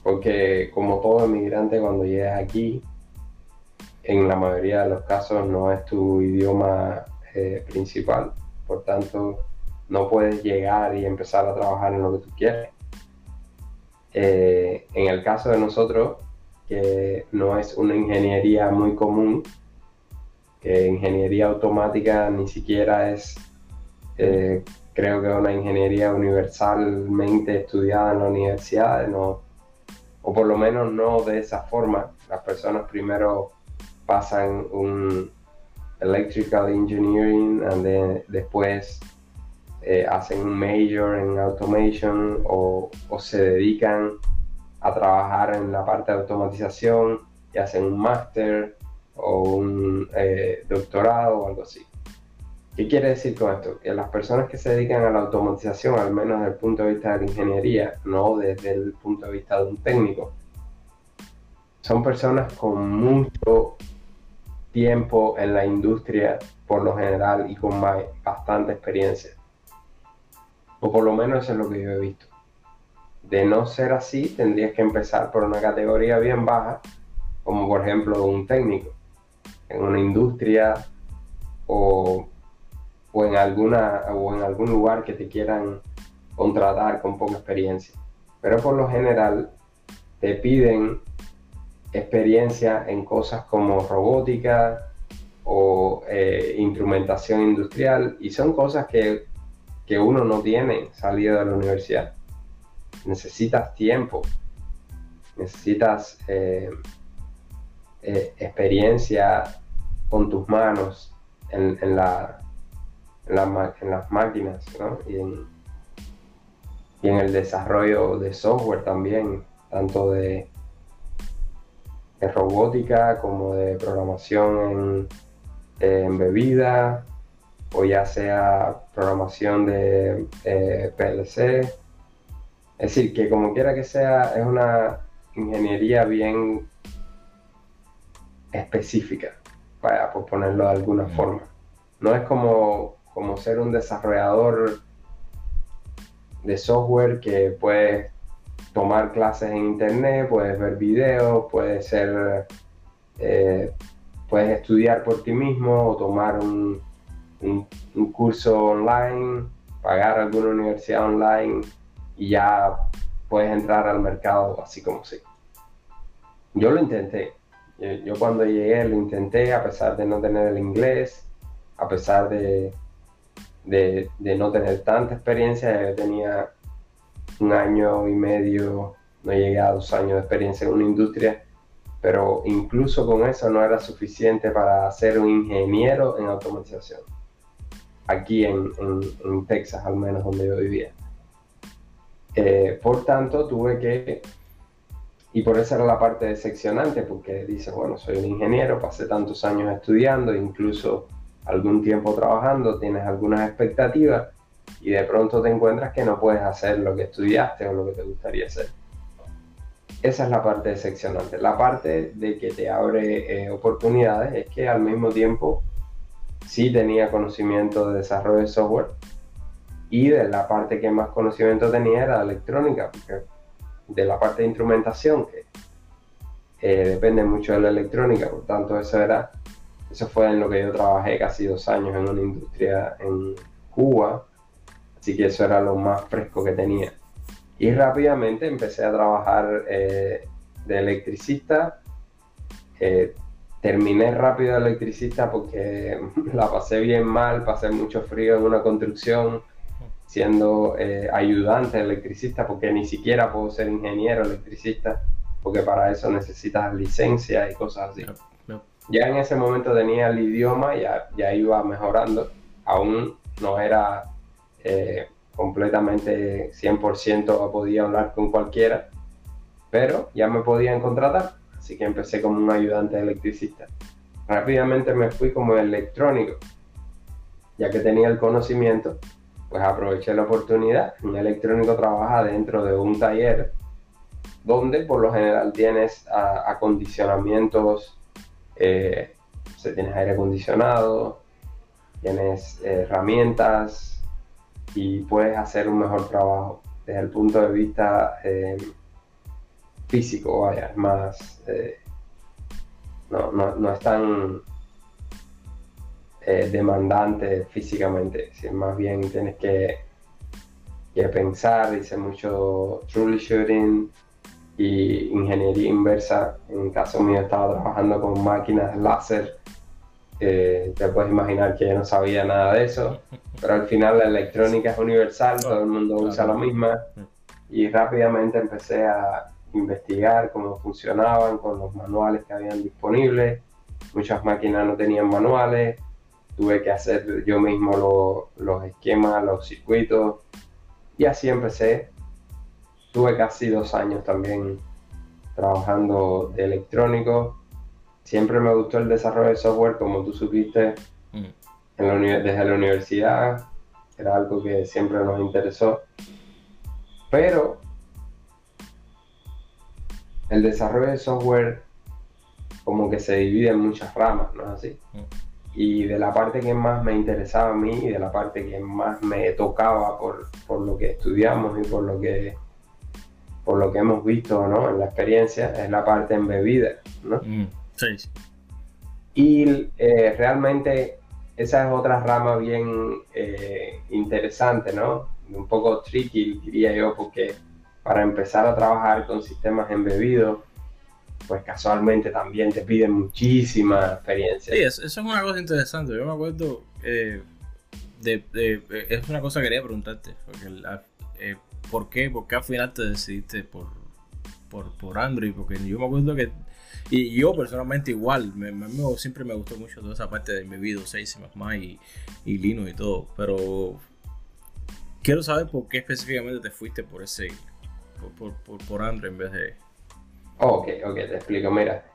S2: Porque como todo inmigrante cuando llegas aquí, en la mayoría de los casos no es tu idioma eh, principal, por tanto no puedes llegar y empezar a trabajar en lo que tú quieres. Eh, en el caso de nosotros, que no es una ingeniería muy común, que ingeniería automática ni siquiera es, eh, creo que una ingeniería universalmente estudiada en la universidad, no, o por lo menos no de esa forma. Las personas primero pasan un electrical engineering y después eh, hacen un major en automation o, se dedican a trabajar en la parte de automatización y hacen un máster o un eh, doctorado o algo así. ¿Qué quiere decir con esto? Que las personas que se dedican a la automatización, al menos desde el punto de vista de la ingeniería, no desde el punto de vista de un técnico, son personas con mucho tiempo en la industria por lo general y con bastante experiencia. O por lo menos eso es lo que yo he visto. De no ser así, tendrías que empezar por una categoría bien baja, como por ejemplo un técnico, en una industria o, o, en, alguna, o en algún lugar que te quieran contratar con poca experiencia. Pero por lo general te piden experiencia en cosas como robótica o eh, instrumentación industrial y son cosas que, uno no tiene salido de la universidad. Necesitas tiempo, necesitas eh, eh, experiencia con tus manos en, la, en, las máquinas y, en, y en el desarrollo de software también, tanto de de robótica como de programación en, bebida o ya sea programación de eh, PLC. Es decir, que como quiera que sea, es una ingeniería bien específica, para por ponerlo de alguna forma. No es como, como ser un desarrollador de software que puede tomar clases en internet, puedes ver videos, puedes ser, eh, puedes estudiar por ti mismo o tomar un, un, curso online, pagar alguna universidad online y ya puedes entrar al mercado así como sí. Yo lo intenté. Yo, cuando llegué lo intenté a pesar de no tener el inglés, a pesar de, de, de no tener tanta experiencia, yo tenía un año y medio, no llegué a dos años de experiencia en una industria, pero incluso con eso no era suficiente para ser un ingeniero en automatización, aquí en, Texas al menos donde yo vivía. Eh, por tanto, tuve que, y por eso era la parte decepcionante, porque dices, bueno, soy un ingeniero, pasé tantos años estudiando, incluso algún tiempo trabajando, tienes algunas expectativas, y de pronto te encuentras que no puedes hacer lo que estudiaste o lo que te gustaría hacer. Esa es la parte decepcionante. La parte de que te abre eh, oportunidades es que al mismo tiempo sí tenía conocimiento de desarrollo de software y de la parte que más conocimiento tenía era electrónica, porque de la parte de instrumentación, que eh, depende mucho de la electrónica, por tanto eso era, eso fue en lo que yo trabajé casi dos años en una industria en Cuba, Así que eso era lo más fresco que tenía. Y rápidamente empecé a trabajar eh, de electricista. Eh, terminé rápido de electricista porque la pasé bien mal, pasé mucho frío en una construcción siendo eh, ayudante electricista porque ni siquiera puedo ser ingeniero electricista porque para eso necesitas licencia y cosas así. Ya en ese momento tenía el idioma, ya, ya iba mejorando, aún no era eh, completamente 100% podía hablar con cualquiera, pero ya me podían contratar, así que empecé como un ayudante electricista. Rápidamente me fui como electrónico, ya que tenía el conocimiento, pues aproveché la oportunidad. Un electrónico trabaja dentro de un taller donde por lo general tienes acondicionamientos, eh, tienes aire acondicionado, tienes eh, herramientas, y puedes hacer un mejor trabajo desde el punto de vista eh, físico, vaya, es más, eh, no, no, no, es tan demandante físicamente. Si más bien tienes que, que pensar, hice mucho troubleshooting y ingeniería inversa. En el caso mío estaba trabajando con máquinas láser. te puedes imaginar que yo no sabía nada de eso, pero al final la electrónica es universal, todo el mundo usa la misma y rápidamente empecé a investigar cómo funcionaban con los manuales que habían disponibles. Muchas máquinas no tenían manuales, tuve que hacer yo mismo los esquemas, los circuitos y así empecé. Tuve casi dos años también trabajando de electrónico. Siempre me gustó el desarrollo de software, como tú supiste, mm. en la, desde la universidad. Era algo que siempre nos interesó. Pero el desarrollo de software como que se divide en muchas ramas, ¿no es así? Mm. Y de la parte que más me interesaba a mí y de la parte que más me tocaba por, lo que estudiamos y por lo que por lo que hemos visto ¿no? en la experiencia, es la parte embebida, ¿no? Mm, sí. Y eh, realmente esa es otra rama bien eh, interesante, ¿no? Un poco tricky, diría yo, porque para empezar a trabajar con sistemas embebidos, pues casualmente también te piden muchísima experiencia.
S1: Sí, eso, es una cosa interesante. Yo me acuerdo eh, de, Es una cosa que quería preguntarte. Porque eh, ¿por, qué, ¿Por qué al final te decidiste por, por, Android? Porque yo me acuerdo que. Y yo personalmente igual, me, siempre me gustó mucho toda esa parte de embebido, 6 y, y Linux y todo. Pero quiero saber por qué específicamente te fuiste por ese por, por, por Android en vez de...
S2: ok, ok, te explico. Mira,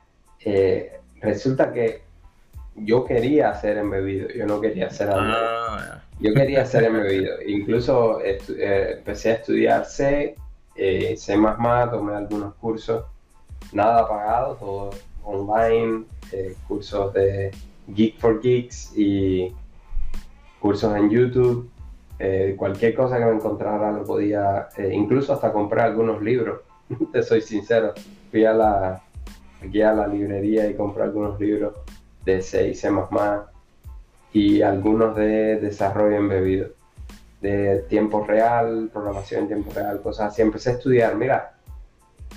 S2: eh, resulta que yo quería hacer embebido, yo no quería hacer Android. Ah, yo quería hacer embebido. Incluso eh, empecé a estudiar C, eh, C++, tomé algunos cursos, nada pagado, todo online, eh, cursos de Geek for Geeks y cursos en YouTube. Eh, cualquier cosa que me encontrara lo podía, incluso hasta comprar algunos libros, te soy sincero. Fui a la, aquí a la librería y compré algunos libros de C y C++ y algunos de desarrollo embebido, de tiempo real, programación en tiempo real, cosas así. Empecé a estudiar, mira,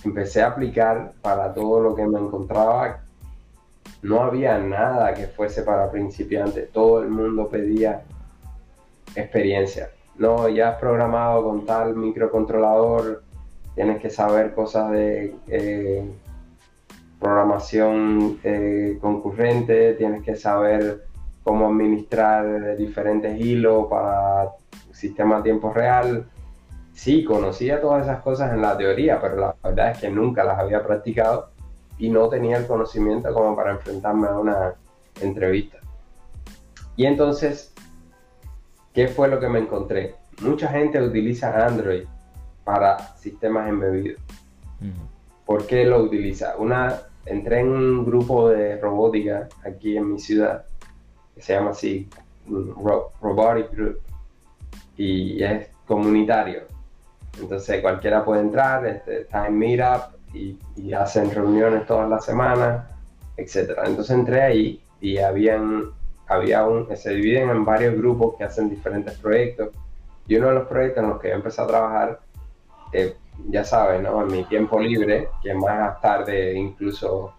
S2: empecé a aplicar para todo lo que me encontraba. No había nada que fuese para principiantes, todo el mundo pedía experiencia. No, ya has programado con tal microcontrolador, tienes que saber cosas de eh, programación eh, concurrente, tienes que saber cómo administrar diferentes hilos para sistema a tiempo real. Sí, conocía todas esas cosas en la teoría, pero la verdad es que nunca las había practicado y no tenía el conocimiento como para enfrentarme a una entrevista. Y entonces ¿Qué fue lo que me encontré? Mucha gente utiliza Android para sistemas embebidos. ¿Por qué lo utiliza? Una, entré en un grupo de robótica aquí en mi ciudad, que se llama así, Robotic Group, y es comunitario. Entonces cualquiera puede entrar, este, está en Meetup y, hacen reuniones todas las semanas, etc. Entonces entré ahí y habían había un, se dividen en varios grupos que hacen diferentes proyectos. Y uno de los proyectos en los que yo empecé a trabajar, eh, ya sabes, ¿no? En mi tiempo libre, que más tarde incluso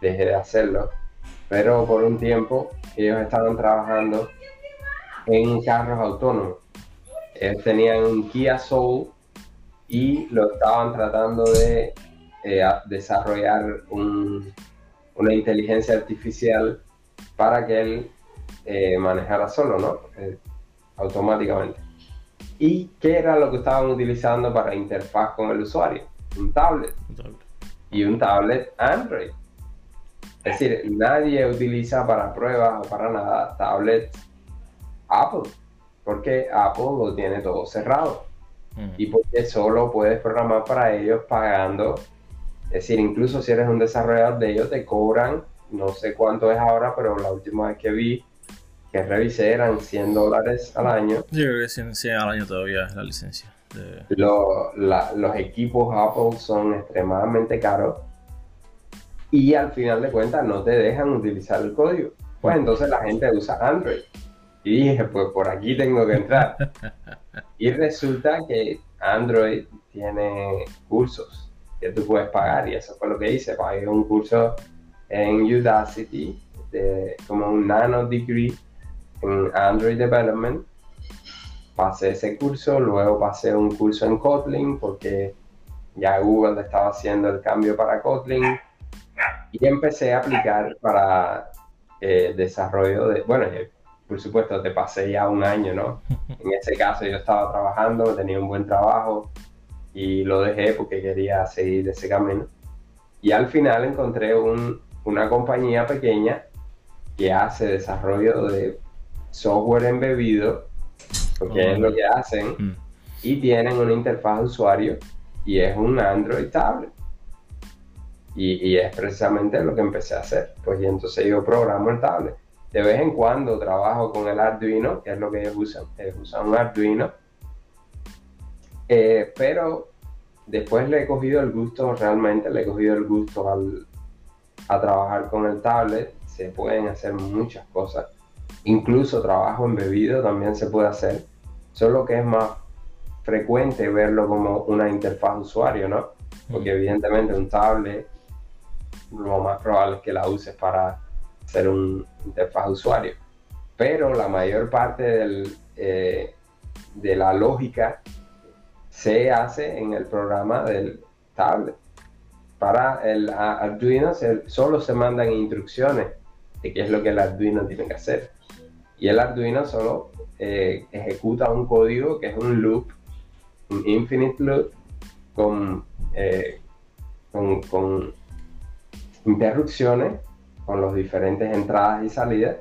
S2: dejé de hacerlo, pero por un tiempo ellos estaban trabajando en carros autónomos. Ellos tenían un Kia Soul y lo estaban tratando de eh, desarrollar una inteligencia artificial para que él eh, manejara solo, ¿no? Eh, automáticamente. ¿Y qué era lo que estaban utilizando para interfaz con el usuario? Un tablet. Y un tablet Android. Es decir, nadie utiliza para pruebas o para nada tablet Apple, porque Apple lo tiene todo cerrado. Mm. Y porque solo puedes programar para ellos pagando. Es decir, incluso si eres un desarrollador de ellos, te cobran, no sé cuánto es ahora, pero la última vez que vi, que revisé eran 100 dólares al año.
S1: Yo creo que 100, al año todavía es la licencia.
S2: los equipos Apple son extremadamente caros y al final de cuentas no te dejan utilizar el código. Pues entonces la gente usa Android. Y dije, pues por aquí tengo que entrar. Y resulta que Android tiene cursos que tú puedes pagar y eso fue lo que hice. Pagué un curso en Udacity de como un nano degree en Android Development. Pasé ese curso, luego pasé un curso en Kotlin porque ya Google estaba haciendo el cambio para Kotlin y empecé a aplicar para eh, desarrollo de, bueno, por supuesto, te pasé ya un año, ¿no? En ese caso yo estaba trabajando, tenía un buen trabajo y lo dejé porque quería seguir ese camino. Y al final encontré una compañía pequeña que hace desarrollo de software embebido, porque es lo que hacen, mm. y tienen una interfaz de usuario y es un Android tablet. Y, es precisamente lo que empecé a hacer. Pues y entonces yo programo el tablet. De vez en cuando trabajo con el Arduino, que es lo que ellos usan. Ellos usan un Arduino. Eh, pero después le he cogido el gusto, realmente le he cogido el gusto al, a trabajar con el tablet. Se pueden hacer muchas cosas. Incluso trabajo embebido también se puede hacer. Solo que es más frecuente verlo como una interfaz usuario, ¿no? Porque evidentemente un tablet lo más probable es que la uses para ser un interfaz usuario. Pero la mayor parte del, eh, de la lógica se hace en el programa del tablet. Para el Arduino solo se mandan instrucciones de qué es lo que el Arduino tiene que hacer. Y el Arduino solo eh, ejecuta un código que es un loop, un infinite loop, con, eh, con interrupciones con las diferentes entradas y salidas,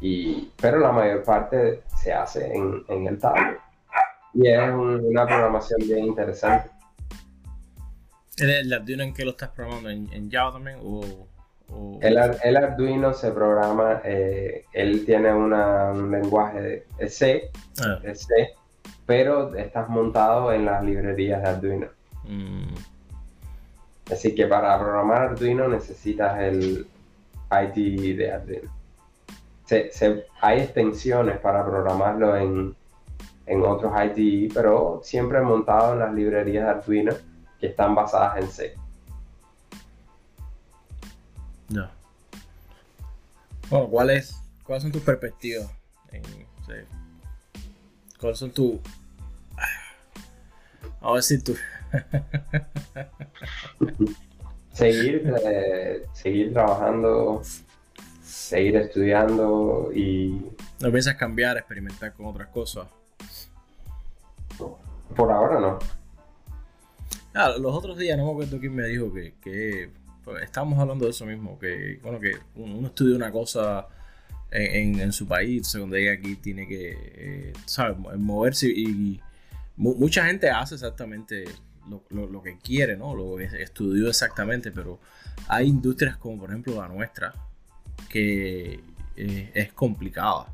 S2: y, pero la mayor parte se hace en, en el tablet. Y es una programación bien interesante.
S1: ¿El, Arduino en qué lo estás programando? ¿En, Java también? O,
S2: El, el, Arduino se programa, eh, él tiene una, un lenguaje de C, ah. C, pero estás montado en las librerías de Arduino. Mm. Así que para programar Arduino necesitas el IDE de Arduino. hay extensiones para programarlo en, otros IDE, pero siempre montado en las librerías de Arduino que están basadas en C.
S1: No. ¿cuáles, ¿cuáles son tus perspectivas? En, ¿Cuáles son tus... Vamos a decir tus
S2: seguir, eh, seguir trabajando, seguir estudiando y...
S1: ¿No piensas cambiar, experimentar con otras cosas?
S2: Por ahora no.
S1: Ah, los otros días no me acuerdo quién me dijo que, que pues, estábamos hablando de eso mismo, que bueno que uno, estudia una cosa en, su país, cuando llega aquí tiene que, eh, ¿sabes? Moverse y mucha gente hace exactamente lo, que quiere, ¿no? Lo que estudió exactamente, pero hay industrias como por ejemplo la nuestra, que eh, es complicada.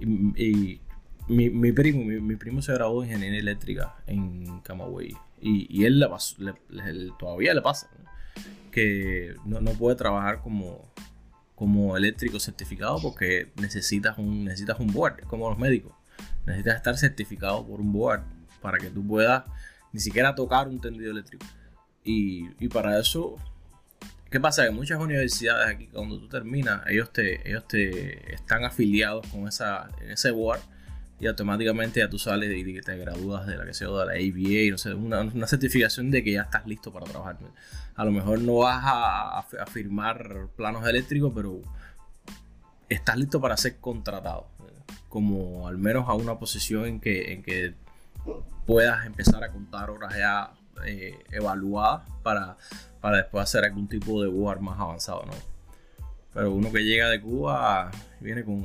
S1: Y, mi, primo, mi, primo se graduó de ingeniería eléctrica en Camagüey y, él, todavía le pasa que no, puede trabajar como, como eléctrico certificado porque necesitas un, necesitas un board, como los médicos. Necesitas estar certificado por un board para que tú puedas ni siquiera tocar un tendido eléctrico. Y, y para eso, ¿qué pasa? Que muchas universidades aquí, cuando tú terminas, ellos te, ellos te están afiliados con esa, en ese board y automáticamente ya tú sales y te gradúas de la que sea de la ABA, no sé, una, una, certificación de que ya estás listo para trabajar. A lo mejor no vas a, a, firmar planos eléctricos, pero estás listo para ser contratado, como al menos a una posición en que, en que puedas empezar a contar horas ya eh, evaluadas para, para después hacer algún tipo de board más avanzado, ¿no? Pero uno que llega de Cuba viene con,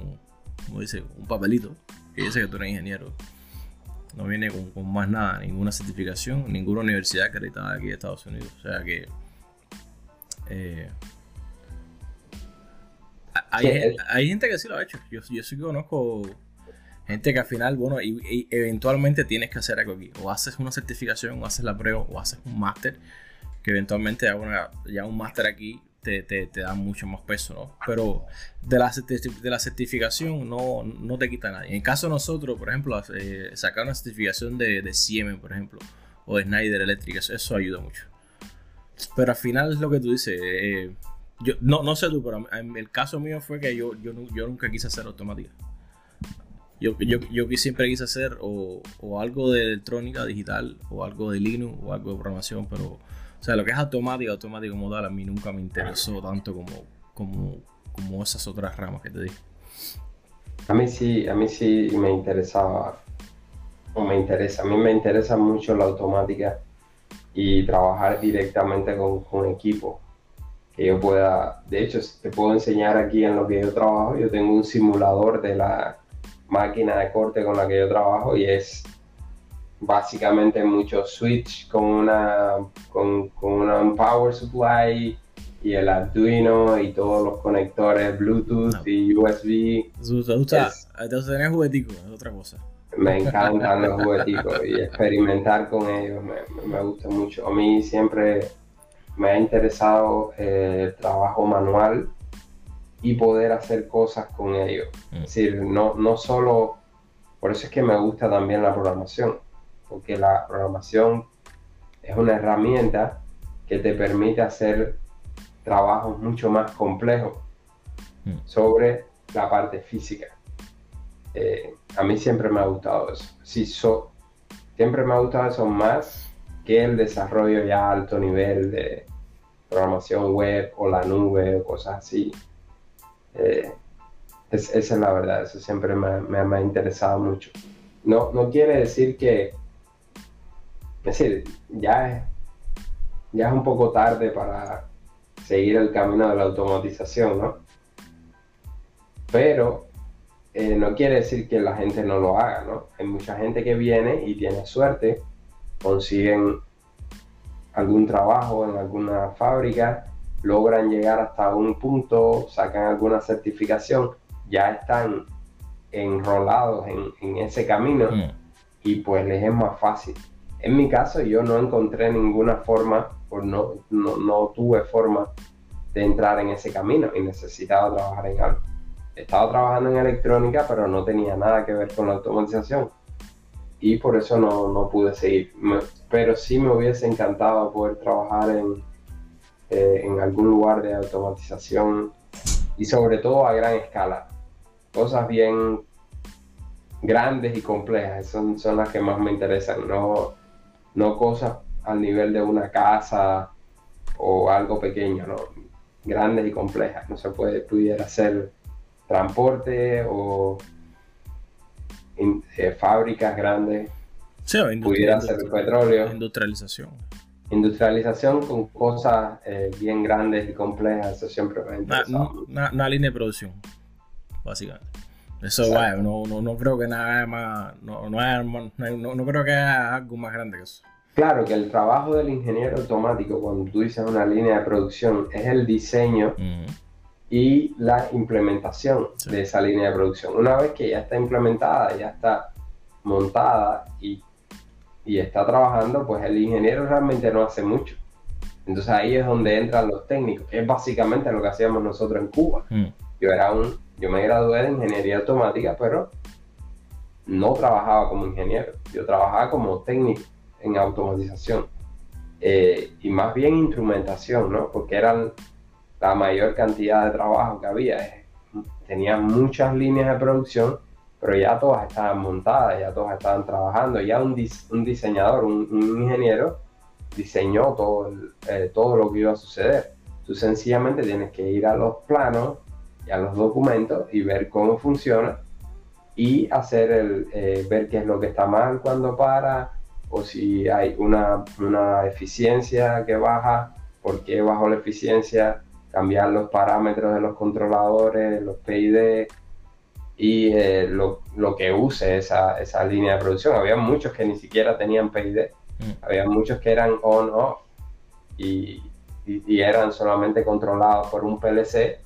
S1: como dice, un papelito que dice que tú eres ingeniero. No viene con, más nada, ninguna certificación, ninguna universidad acreditada aquí de Estados Unidos. O sea que eh, hay, hay, gente que sí lo ha hecho. Yo, yo sí conozco Gente que al final, bueno, y, eventualmente tienes que hacer algo aquí. O haces una certificación, o haces la prueba, o haces un máster. Que eventualmente ya, una, ya un máster aquí te, te, te da mucho más peso, ¿no? Pero de la, de la certificación no, no te quita nadie. En caso de nosotros, por ejemplo, eh, sacar una certificación de, de Siemens, por ejemplo, o de Schneider Electric, eso, ayuda mucho. Pero al final es lo que tú dices. Eh, yo, no, no sé tú, pero en el caso mío fue que yo, yo, yo nunca quise hacer automática. Yo, yo, yo siempre quise hacer o, algo de electrónica digital, o algo de Linux, o algo de programación, pero, o sea, lo que es automática, automática modal, a mí nunca me interesó tanto como, como, como esas otras ramas que te dije.
S2: A mí sí, a mí sí me interesaba, o me interesa, a mí me interesa mucho la automática y trabajar directamente con, con equipo que yo pueda, de hecho, te puedo enseñar aquí en lo que yo trabajo, yo tengo un simulador de la máquina de corte con la que yo trabajo y es básicamente muchos switch con una con, con una power supply y el Arduino y todos los conectores Bluetooth y USB.
S1: ¿Te gusta? Jugueticos, es otra cosa.
S2: Me encantan los jugueticos y experimentar con ellos me, me, gusta mucho. A mí siempre me ha interesado eh, el trabajo manual y poder hacer cosas con ellos. Mm. Es decir, no, no solo, por eso es que me gusta también la programación, porque la programación es una herramienta que te permite hacer trabajos mucho más complejos mm. sobre la parte física. Eh, a mí siempre me ha gustado eso. Sí, so, siempre me ha gustado eso más que el desarrollo ya a alto nivel de programación web o la nube o cosas así. Eh, esa es la verdad, eso siempre me, ha interesado mucho. No, no quiere decir que, es decir, ya es, ya es un poco tarde para seguir el camino de la automatización, ¿no? Pero eh, no quiere decir que la gente no lo haga, ¿no? Hay mucha gente que viene y tiene suerte, consiguen algún trabajo en alguna fábrica logran llegar hasta un punto, sacan alguna certificación, ya están enrolados en, ese camino mm. y pues les es más fácil. En mi caso yo no encontré ninguna forma, o no, no, tuve forma de entrar en ese camino y necesitaba trabajar en algo. Estaba trabajando en electrónica, pero no tenía nada que ver con la automatización. Y por eso no, no pude seguir. pero sí me hubiese encantado poder trabajar en, eh, en algún lugar de automatización y sobre todo a gran escala. Cosas bien grandes y complejas son, son las que más me interesan, no, no cosas al nivel de una casa o algo pequeño, no. grandes y complejas. No se puede, pudiera ser transporte o eh, fábricas grandes, pudiera ser petróleo.
S1: Industrialización
S2: industrialización con cosas eh, bien grandes y complejas, eso siempre me
S1: ha una, una, línea de producción, básicamente. Eso, vaya, no, no, no, creo que nada más, no, no, no, creo que haya algo más grande que eso.
S2: Claro que el trabajo del ingeniero automático, cuando tú dices una línea de producción, es el diseño y la implementación de esa línea de producción. Una vez que ya está implementada, ya está montada y y está trabajando, pues el ingeniero realmente no hace mucho. Entonces ahí es donde entran los técnicos. Es básicamente lo que hacíamos nosotros en Cuba. Mm. Yo era un, yo me gradué de ingeniería automática, pero no trabajaba como ingeniero. Yo trabajaba como técnico en automatización eh, y más bien instrumentación, ¿no? Porque eran la mayor cantidad de trabajo que había. Tenía muchas líneas de producción pero ya todas estaban montadas, ya todas estaban trabajando, ya un, un diseñador, un, ingeniero diseñó todo, eh, todo lo que iba a suceder. Tú sencillamente tienes que ir a los planos y a los documentos y ver cómo funciona y hacer el, eh, ver qué es lo que está mal cuando para o si hay una, una eficiencia que baja, por qué bajó la eficiencia, cambiar los parámetros de los controladores, los PID, y eh, lo, lo, que use esa, esa, línea de producción. Había muchos que ni siquiera tenían PID, mm. había muchos que eran on-off y, y, eran solamente controlados por un PLC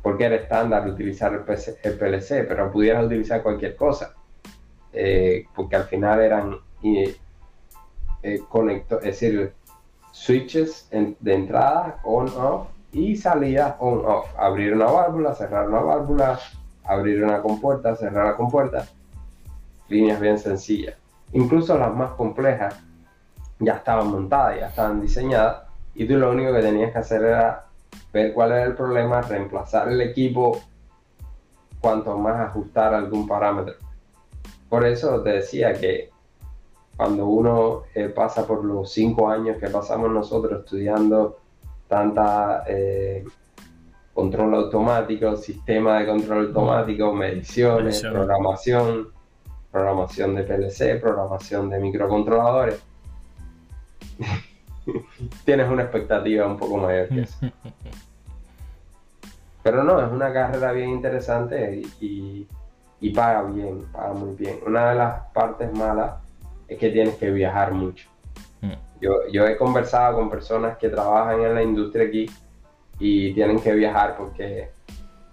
S2: porque era estándar utilizar el, el PLC, pero pudieras utilizar cualquier cosa, eh, porque al final eran eh, es decir, switches de entrada on-off y salidas on-off. Abrir una válvula, cerrar una válvula, abrir una compuerta, cerrar la compuerta. Líneas bien sencillas. Incluso las más complejas ya estaban montadas, ya estaban diseñadas y tú lo único que tenías que hacer era ver cuál era el problema, reemplazar el equipo, cuanto más ajustar algún parámetro. Por eso te decía que cuando uno eh, pasa por los cinco años que pasamos nosotros estudiando tanta eh, control automático, sistema de control automático, mediciones, programación, programación de PLC, programación de microcontroladores, tienes una expectativa un poco mayor que eso. Pero no, es una carrera bien interesante y, y, paga bien, paga muy bien. Una de las partes malas es que tienes que viajar mucho. Mm. Yo, yo he conversado con personas que trabajan en la industria aquí y tienen que viajar porque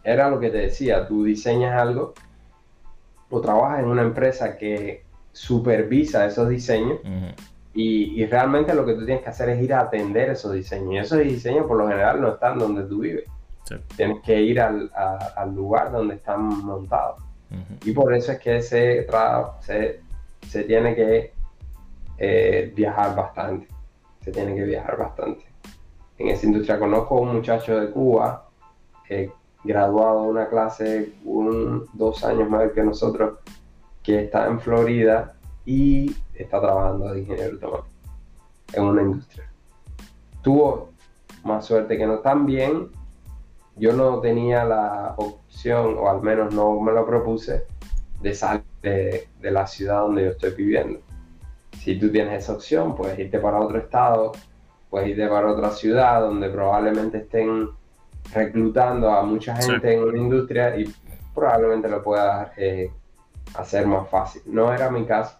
S2: era lo que te decía, tú diseñas algo o trabajas en una empresa que supervisa esos diseños y, realmente lo que tú tienes que hacer es ir a atender esos diseños. Y esos diseños por lo general no están donde tú vives. Tienes que ir al, lugar donde están montados. Y por eso es que se, se, se tiene que eh, viajar bastante. Se tiene que viajar bastante. En esa industria conozco un muchacho de Cuba, eh, graduado de una clase un, dos años más que nosotros, que está en Florida y está trabajando de ingeniero automático en una industria. Tuvo más suerte que no tan bien. Yo no tenía la opción, o al menos no me lo propuse, de salir de, la ciudad donde yo estoy viviendo. Si tú tienes esa opción, puedes irte para otro estado, puedes irte para otra ciudad donde probablemente estén reclutando a mucha gente en una industria y probablemente lo puedas eh, hacer más fácil. No era mi caso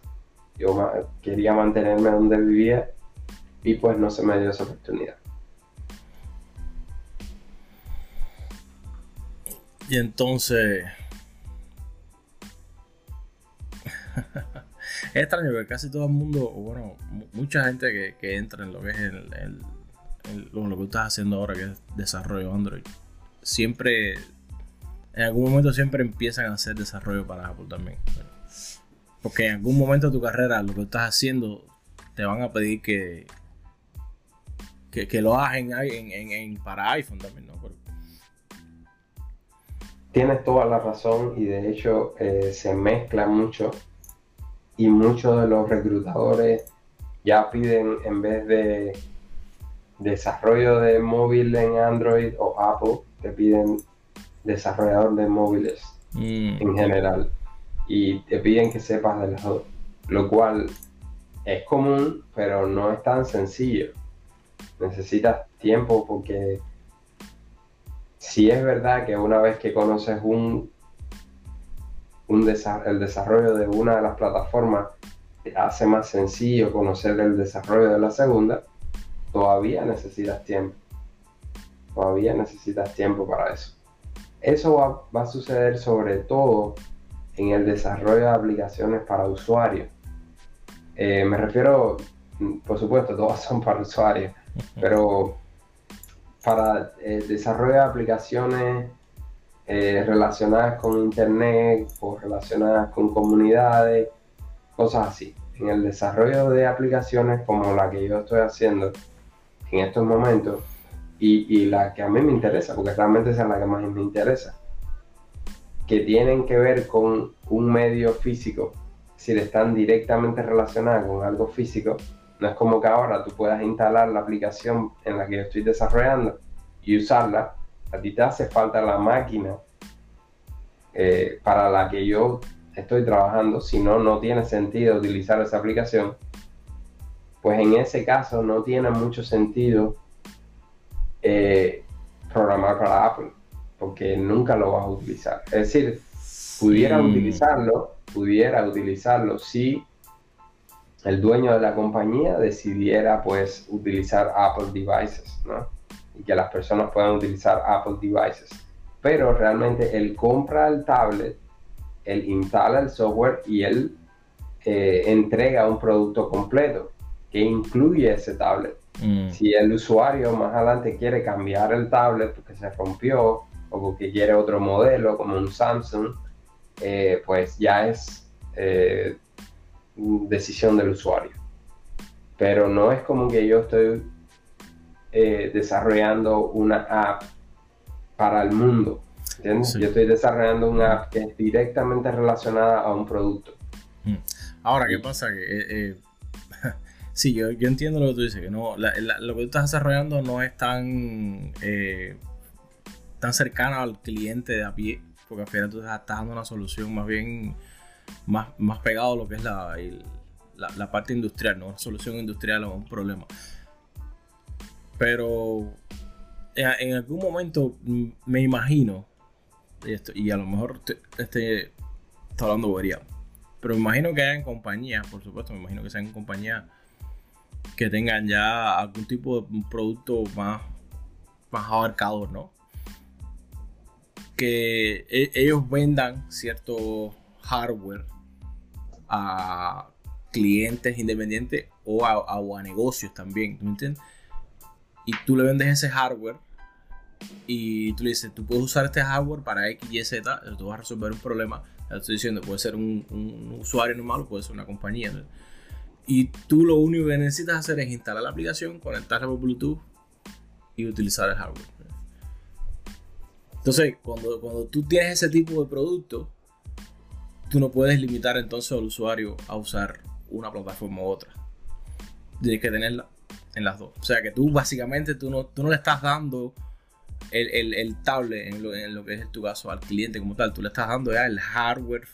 S2: yo quería mantenerme donde vivía y pues no se me dio esa oportunidad.
S1: Y entonces... es extraño que casi todo el mundo, bueno, mucha gente que, entra en lo que es el, lo, que estás haciendo ahora, que es desarrollo Android, siempre, en algún momento siempre empiezan a hacer desarrollo para Apple también. Porque en algún momento de tu carrera, lo que estás haciendo, te van a pedir que, que, lo hagas en, para iPhone también, ¿no?
S2: Tienes toda la razón y de hecho eh, se mezcla mucho y muchos de los reclutadores ya piden en vez de desarrollo de móvil en Android o Apple, te piden desarrollador de móviles mm. en general y te piden que sepas de las dos, lo cual es común, pero no es tan sencillo. Necesitas tiempo porque si es verdad que una vez que conoces un, un el desarrollo de una de las plataformas, hace más sencillo conocer el desarrollo de la segunda, todavía necesitas tiempo. Todavía necesitas tiempo para eso. Eso va, va a suceder sobre todo en el desarrollo de aplicaciones para usuarios. Eh, me refiero, por supuesto, todas son para usuarios, pero para el desarrollo de aplicaciones eh, relacionadas con Internet o relacionadas con comunidades, cosas así. En el desarrollo de aplicaciones como la que yo estoy haciendo en estos momentos y, y la que a mí me interesa, porque realmente es la que más me interesa, que tienen que ver con un medio físico, si están directamente relacionadas con algo físico, no es como que ahora tú puedas instalar la aplicación en la que yo estoy desarrollando y usarla, a ti te hace falta la máquina eh, para la que yo estoy trabajando, si no, no tiene sentido utilizar esa aplicación, pues en ese caso no tiene mucho sentido eh, programar para Apple porque nunca lo vas a utilizar. Es decir, pudiera utilizarlo, pudiera utilizarlo si el dueño de la compañía decidiera pues utilizar Apple devices, ¿no? Y que las personas puedan utilizar Apple devices. Pero realmente él compra el tablet, él instala el software y él eh, entrega un producto completo que incluye ese tablet. Mm. Si el usuario más adelante quiere cambiar el tablet porque se rompió o porque quiere otro modelo como un Samsung, eh, pues ya es eh, decisión del usuario. Pero no es como que yo estoy eh, desarrollando una app para el mundo. Yo estoy desarrollando una app que es directamente relacionada a un producto.
S1: Mm. Ahora, ¿qué pasa? Que, sí, yo, yo, entiendo lo que tú dices, que no, lo que tú estás desarrollando no es tan, tan cercano al cliente de a pie porque al final tú estás dando una solución más bien más, más pegado a lo que es la, la, parte industrial, ¿no? Una solución industrial a un problema. Pero en, algún momento me imagino, y, a lo mejor este, está hablando bobería, pero me imagino que hayan compañías, por supuesto, me imagino que sean compañías que tengan ya algún tipo de producto más, más abarcador, ¿no? que e, ellos vendan cierto hardware a clientes independientes o a, negocios también, ¿me entiendes? Y tú le vendes ese hardware y tú le dices, tú puedes usar este hardware para X, Y, Z, tú vas a resolver un problema. Te estoy diciendo, puede ser un, usuario normal o puede ser una compañía. Y tú lo único que necesitas hacer es instalar la aplicación, conectarla por Bluetooth y utilizar el hardware. Entonces, cuando, cuando tú tienes ese tipo de producto, tú no puedes limitar entonces al usuario a usar una plataforma u otra. Tienes que tenerla en las dos. O sea que tú básicamente tú no, tú no le estás dando el, el, tablet en lo, en lo, que es tu caso al cliente como tal. Tú le estás dando ya el hardware.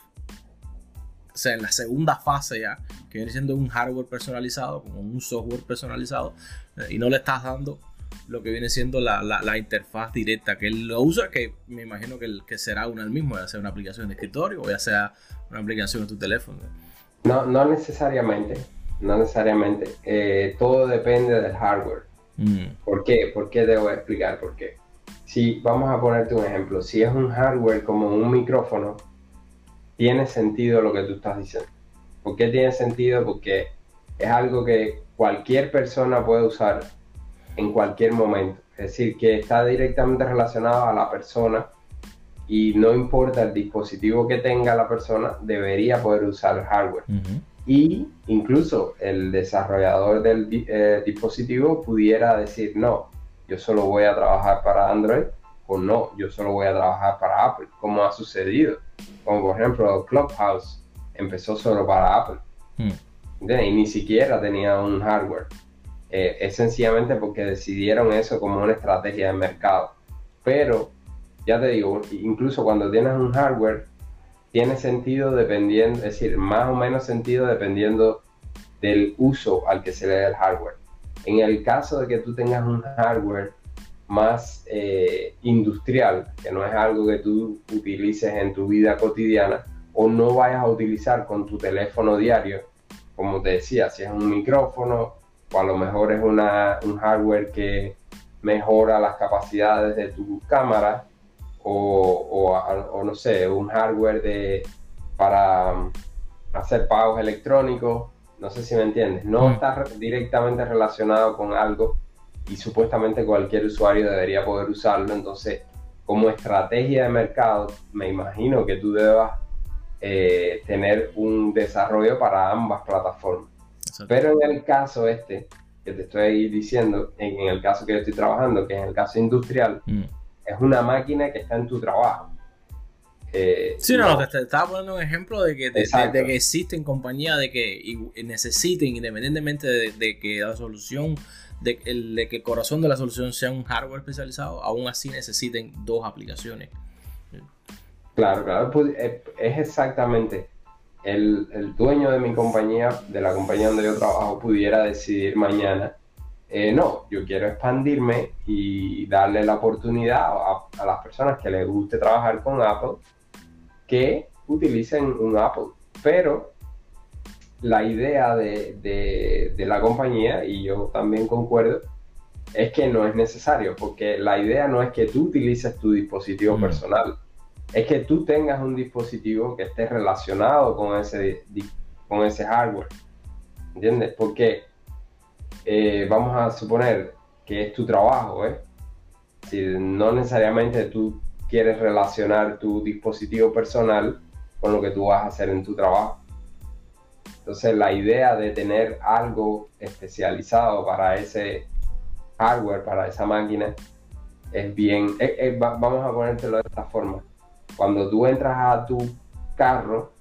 S1: O sea, en la segunda fase ya, que viene siendo un hardware personalizado, como un software personalizado, eh, y no le estás dando lo que viene siendo la, interfaz directa que él lo usa, que me imagino que, que será una el mismo, ya sea una aplicación de escritorio o ya sea una aplicación en tu teléfono.
S2: No, no necesariamente, no necesariamente. Eh, todo depende del hardware. Mm. ¿Por qué? ¿Por qué debo explicar por qué? Si vamos a ponerte un ejemplo, si es un hardware como un micrófono, tiene sentido lo que tú estás diciendo. ¿Por qué tiene sentido? Porque es algo que cualquier persona puede usar en cualquier momento. Es decir, que está directamente relacionado a la persona y no importa el dispositivo que tenga la persona, debería poder usar el hardware. Y incluso el desarrollador del eh, dispositivo pudiera decir, no, yo solo voy a trabajar para Android o no, yo solo voy a trabajar para Apple, como ha sucedido. Como por ejemplo Clubhouse empezó solo para Apple. Mm. Y ni siquiera tenía un hardware. Eh, es sencillamente porque decidieron eso como una estrategia de mercado. Pero, ya te digo, incluso cuando tienes un hardware, tiene sentido dependiendo, es decir, más o menos sentido dependiendo del uso al que se le dé el hardware. En el caso de que tú tengas un hardware más eh, industrial, que no es algo que tú utilices en tu vida cotidiana o no vayas a utilizar con tu teléfono diario, como te decía, si es un micrófono, o a lo mejor es una, un hardware que mejora las capacidades de tu cámara o, o, no sé, un hardware de, para um, hacer pagos electrónicos, no sé si me entiendes, no mm. está directamente relacionado con algo y supuestamente cualquier usuario debería poder usarlo, entonces como estrategia de mercado me imagino que tú debas eh, tener un desarrollo para ambas plataformas. Pero en el caso este, que te estoy diciendo, en, el caso que yo estoy trabajando, que es el caso industrial, mm. Es una máquina que está en tu trabajo.
S1: Eh, sí, no, te, estaba poniendo un ejemplo de que, de, que existen compañías de que necesiten, independientemente de, que la solución, de, que el corazón de la solución sea un hardware especializado, aún así necesiten dos aplicaciones.
S2: Claro, claro, pues, es exactamente el, dueño de mi compañía, de la compañía donde yo trabajo, pudiera decidir mañana, eh, no, yo quiero expandirme y darle la oportunidad a, las personas que les guste trabajar con Apple que utilicen un Apple. Pero la idea de, la compañía, y yo también concuerdo, es que no es necesario, porque la idea no es que tú utilices tu dispositivo mm. personal es que tú tengas un dispositivo que esté relacionado con ese, con ese hardware. ¿Entiendes? Porque eh, vamos a suponer que es tu trabajo, ¿eh? Si no necesariamente tú quieres relacionar tu dispositivo personal con lo que tú vas a hacer en tu trabajo. Entonces la idea de tener algo especializado para ese hardware, para esa máquina, es bien, vamos a ponértelo de esta forma. Cuando tú entras a tu carro,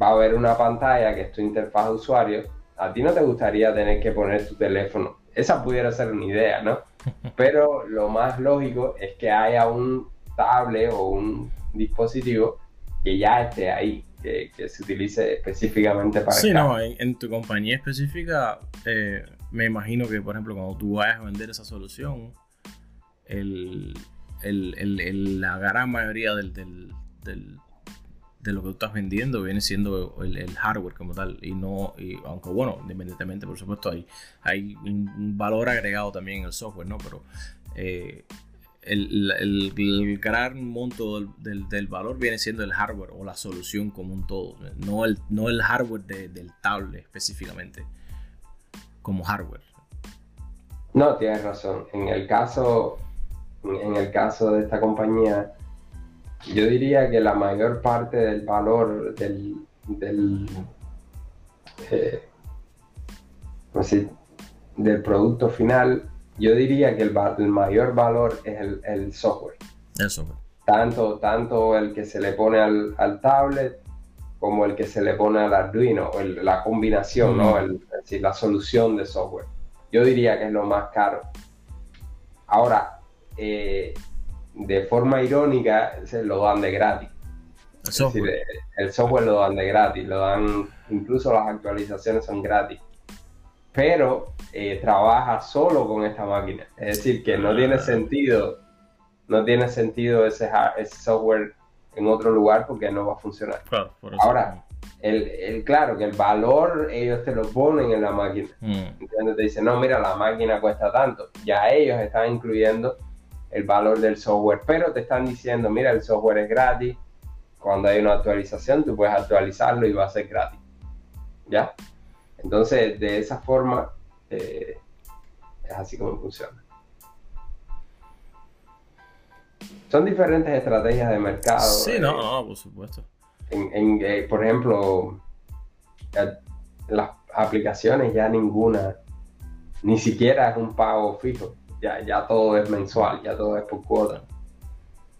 S2: va a haber una pantalla que es tu interfaz de usuario. A ti no te gustaría tener que poner tu teléfono. Esa pudiera ser una idea, ¿no? Pero lo más lógico es que haya un tablet o un dispositivo que ya esté ahí, que, se utilice específicamente para...
S1: Sí, no, en, tu compañía específica, eh, me imagino que, por ejemplo, cuando tú vayas a vender esa solución, el, la gran mayoría del, de lo que tú estás vendiendo viene siendo el, hardware como tal y no aunque bueno independientemente por supuesto hay hay un valor agregado también en el software no pero eh, el, el, gran monto del, valor viene siendo el hardware o la solución como un todo, no el, no el hardware del tablet específicamente, como hardware.
S2: No, tienes razón. En el caso, en el caso de esta compañía, yo diría que la mayor parte del valor del, del, eh, del producto final yo diría que el, mayor valor es el, software.
S1: El software.
S2: Tanto, tanto el que se le pone al, tablet como el que se le pone al Arduino, la combinación, ¿no? la solución de software. Yo diría que es lo más caro. Ahora, eh, de forma irónica, se lo dan de gratis. El software. el software lo dan de gratis, lo dan, incluso las actualizaciones son gratis pero eh, trabaja solo con esta máquina. Es decir, que no tiene ah. sentido, no tiene sentido ese, software en otro lugar porque no va a funcionar. Ahora, el, claro que el valor ellos te lo ponen en la máquina. Mm. te dicen, no, mira, la máquina cuesta tanto. Ya ellos están incluyendo el valor del software, pero te están diciendo, mira, el software es gratis. Cuando hay una actualización, tú puedes actualizarlo y va a ser gratis. ¿Ya? Entonces, de esa forma, eh, es así como funciona. Son diferentes estrategias de mercado.
S1: Sí, no, eh, no, por supuesto.
S2: Eh, por ejemplo, las aplicaciones ya ninguna, ni siquiera es un pago fijo. Ya, ya todo es mensual, ya todo es por cuota.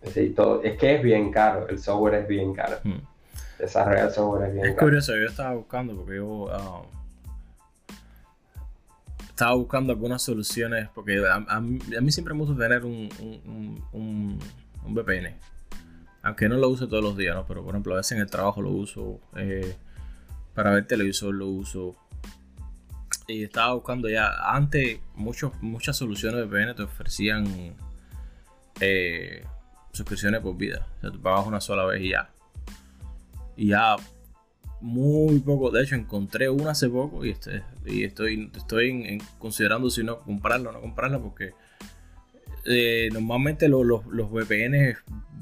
S2: Es, es que es bien caro, el software es bien caro. Hmm. Desarrollar software es bien
S1: caro. Es curioso, yo estaba buscando porque yo... Ah, estaba buscando algunas soluciones, porque a, mí, siempre me gusta tener un, un, VPN. Aunque no lo use todos los días, ¿no? Pero por ejemplo, a veces en el trabajo lo uso, eh, para ver televisor lo uso. Y estaba buscando ya, antes muchos, muchas soluciones de VPN te ofrecían eh, suscripciones por vida. O sea, tú pagas una sola vez y ya. Y ya muy poco. De hecho, encontré una hace poco y, este, y estoy, estoy considerando si no comprarla o no comprarla porque eh, normalmente los VPN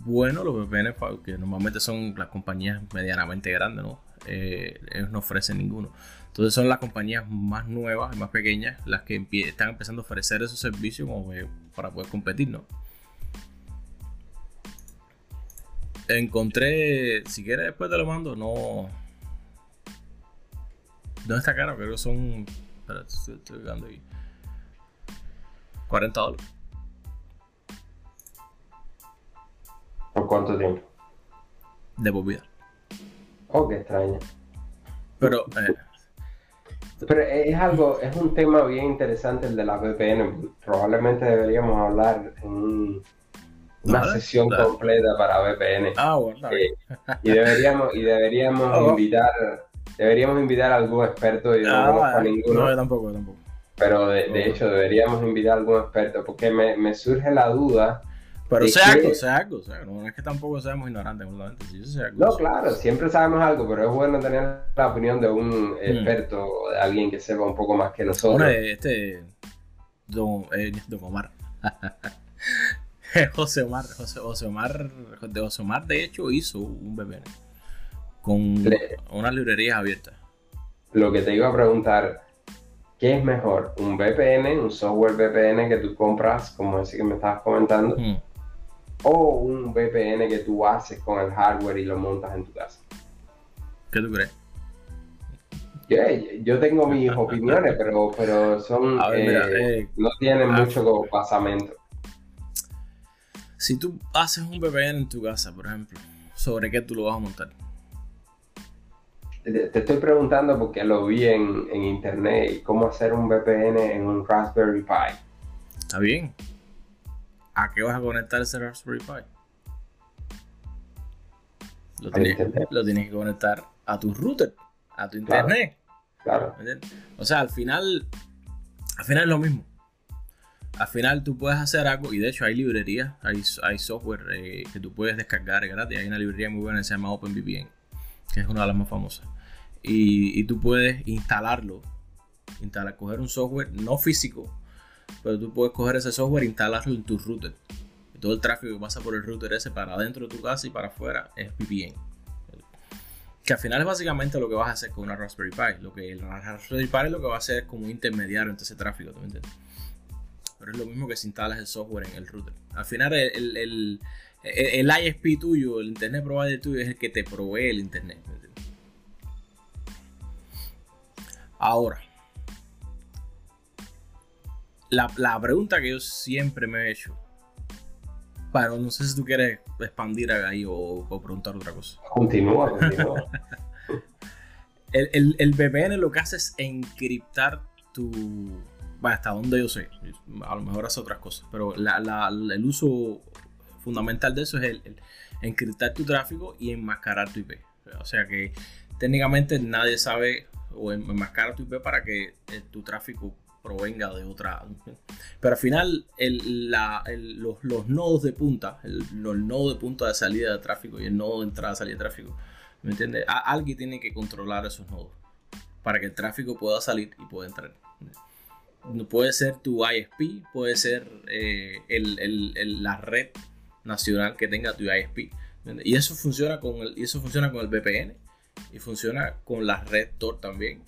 S1: buenos, los VPN que normalmente son las compañías medianamente grandes, ¿no? Eh, ellos no ofrecen ninguno. Entonces son las compañías más nuevas y más pequeñas las que están empezando a ofrecer esos servicios como para poder competir, ¿no? Encontré, si quieres después te lo mando, no, no está caro, creo que son. Estoy, estoy ahí. 40 dólares.
S2: ¿Por cuánto tiempo?
S1: De por vida.
S2: Oh, qué extraño.
S1: Pero. Eh,
S2: pero es algo, es un tema bien interesante el de la VPN. Probablemente deberíamos hablar en una sesión completa para VPN.
S1: Ah, bueno.
S2: Eh, y deberíamos, y deberíamos oh. invitar Deberíamos invitar a algún experto, yo no ah, conozco a ninguno.
S1: No, yo tampoco, tampoco.
S2: Pero de, hecho deberíamos invitar a algún experto, porque me, me surge la duda.
S1: Pero sea algo, sea algo, sea, no es que tampoco seamos ignorantes,
S2: no, claro, siempre sabemos algo, pero es bueno tener la opinión de un mm. experto, de alguien que sepa un poco más que nosotros.
S1: este, don, eh, don Omar. José Omar, José, José Omar, de José Omar de hecho hizo un bebé con unas librerías abiertas.
S2: Lo que te iba a preguntar, ¿qué es mejor? ¿Un VPN, un software VPN que tú compras, como ese que me estabas comentando?
S1: Mm.
S2: ¿O un VPN que tú haces con el hardware y lo montas en tu casa?
S1: ¿Qué tú crees?
S2: Yo, yo tengo mis opiniones, pero, pero son
S1: ver, mira,
S2: eh,
S1: eh,
S2: no tienen
S1: ah,
S2: mucho basamento.
S1: Si tú haces un VPN en tu casa, por ejemplo, ¿sobre qué tú lo vas a montar?
S2: Te, te estoy preguntando porque lo vi en, en internet cómo hacer un VPN en un Raspberry Pi.
S1: ¿Está bien? ¿A qué vas a conectar ese Raspberry Pi? Lo tienes,
S2: internet.
S1: lo tienes que conectar a tu router, a tu internet.
S2: Claro.
S1: O sea, al final, al final es lo mismo. Al final tú puedes hacer algo, y de hecho hay librerías, hay, hay software eh, que tú puedes descargar gratis. Hay una librería muy buena que se llama OpenVPN, que es una de las más famosas. Y, y tú puedes instalarlo, instalar, coger un software no físico, pero tú puedes coger ese software e instalarlo en tu router. Todo el tráfico que pasa por el router ese para adentro de tu casa y para afuera es VPN. Que al final es básicamente lo que vas a hacer con una Raspberry Pi. Lo que el Raspberry Pi es lo que va a hacer es como un intermediario entre ese tráfico, ¿tú me entiendes? Pero es lo mismo que si instalas el software en el router. Al final el, el, el, ISP tuyo, el Internet Provider tuyo es el que te provee el Internet. Ahora, la, la pregunta que yo siempre me he hecho, pero no sé si tú quieres expandir ahí o, o preguntar otra cosa.
S2: continúa, continúa.
S1: El, el, el VPN lo que hace es encriptar tu. Bueno, hasta donde yo sé. A lo mejor hace otras cosas. Pero la- la- el uso fundamental de eso es el, el encriptar tu tráfico y enmascarar tu IP. O sea que técnicamente nadie sabe o enmascarar tu IP para que eh, tu tráfico provenga de otra. Pero al final, los, nodos de punta, el, los nodos de punta de salida de tráfico y el nodo de entrada salida de tráfico, ¿me entiendes? Alguien tiene que controlar esos nodos para que el tráfico pueda salir y pueda entrar. Puede ser tu ISP, puede ser eh, la red nacional que tenga tu ISP. Y eso funciona con el, y eso funciona con el VPN y funciona con la red Tor también.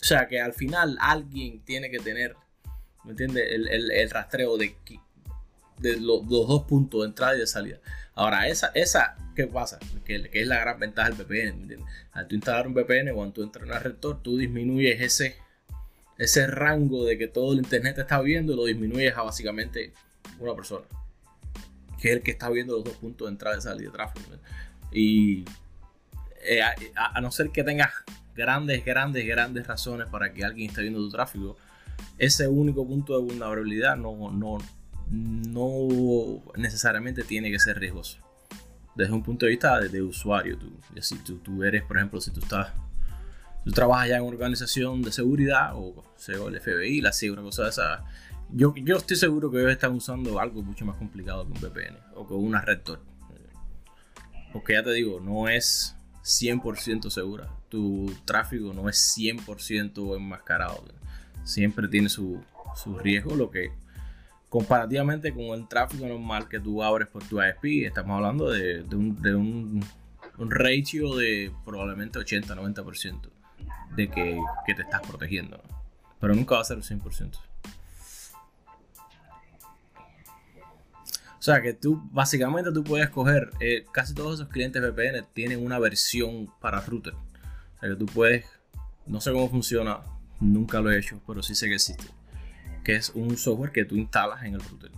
S1: O sea que al final alguien tiene que tener, ¿me entiendes? El, el- el rastreo de, los dos puntos de entrada y de salida. Ahora, esa, esa ¿qué pasa? Que, que es la gran ventaja del VPN, ¿me entiendes? Al tú instalar un VPN, cuando tú entras en una red Tor, tú disminuyes ese, ese rango de que todo el internet te está viendo, lo disminuyes a básicamente una persona. Que es el que está viendo los dos puntos de entrada y salida de tráfico. Y eh, a no ser que tengas grandes, grandes, grandes razones para que alguien esté viendo tu tráfico, ese único punto de vulnerabilidad no, no, no necesariamente tiene que ser riesgoso. Desde un punto de vista de, usuario, tú, si tú, eres, por ejemplo, si tú estás, tú trabajas ya en una organización de seguridad o sea, el FBI, la CIA, una cosa de esa, yo, yo estoy seguro que ellos están usando algo mucho más complicado que un VPN o que una red Tor. Porque ya te digo, no es 100% segura. Tu tráfico no es 100% enmascarado. Siempre tiene su, su riesgo, lo que comparativamente con el tráfico normal que tú abres por tu ISP, estamos hablando de, un, de un, un ratio de probablemente 80-90% de que, que te estás protegiendo. Pero nunca va a ser el 100%. O sea que tú, básicamente tú puedes coger, eh, casi todos esos clientes VPN tienen una versión para router. O sea que tú puedes, no sé cómo funciona, nunca lo he hecho, pero sí sé que existe. Que es un software que tú instalas en el router.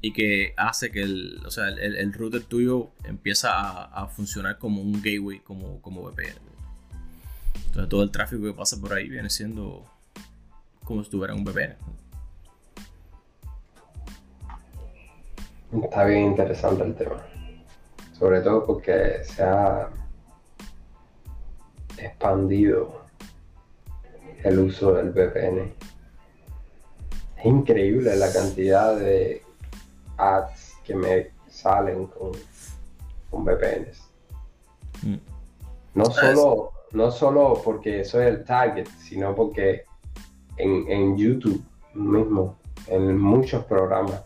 S1: Y que hace que el, o sea, el, el router tuyo empieza a, a, funcionar como un gateway, como, como VPN. Entonces todo el tráfico que pasa por ahí viene siendo como si estuviera en un VPN.
S2: Está bien interesante el tema. Sobre todo porque se ha expandido el uso del VPN. Es increíble la cantidad de ads que me salen con, con VPNs.
S1: Mm.
S2: No solo, no solo porque soy el target, sino porque en, en YouTube mismo, en muchos programas,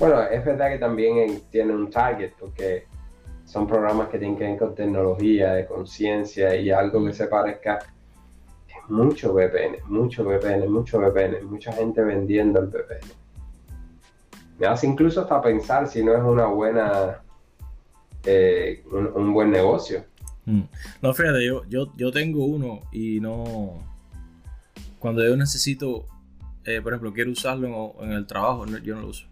S2: bueno, es verdad que también tiene un target porque son programas que tienen que ver con tecnología, de conciencia y algo que se parezca. Es mucho VPN, mucho VPN, mucho VPN, mucha gente vendiendo el VPN. Me hace incluso hasta pensar si no es una buena, eh, un, buen negocio.
S1: Mm. No, fíjate, yo, yo, yo tengo uno y no. Cuando yo necesito, eh, por ejemplo, quiero usarlo en, el trabajo, yo no lo uso.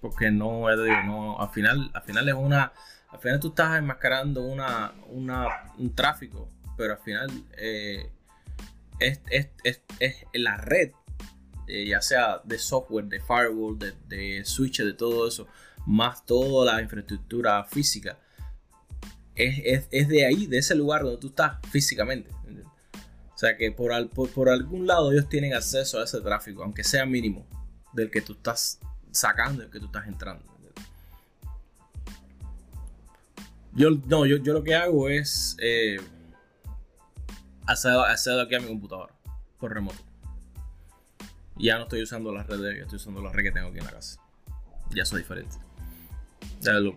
S1: Porque no, no, al final, al final es una, al final tú estás enmascarando una, un tráfico, pero al final eh, es, la red, eh, ya sea de software, de firewall, de, de switches, de todo eso, más toda la infraestructura física, es, de ahí, de ese lugar donde tú estás físicamente. O sea que por, por, algún lado ellos tienen acceso a ese tráfico, aunque sea mínimo, del que tú estás sacando, del que tú estás entrando. Yo, no, yo, lo que hago es eh, hacer, aquí a mi computadora por remoto. Ya no estoy usando las redes, ya estoy usando la red que tengo aquí en la casa. Ya es diferente.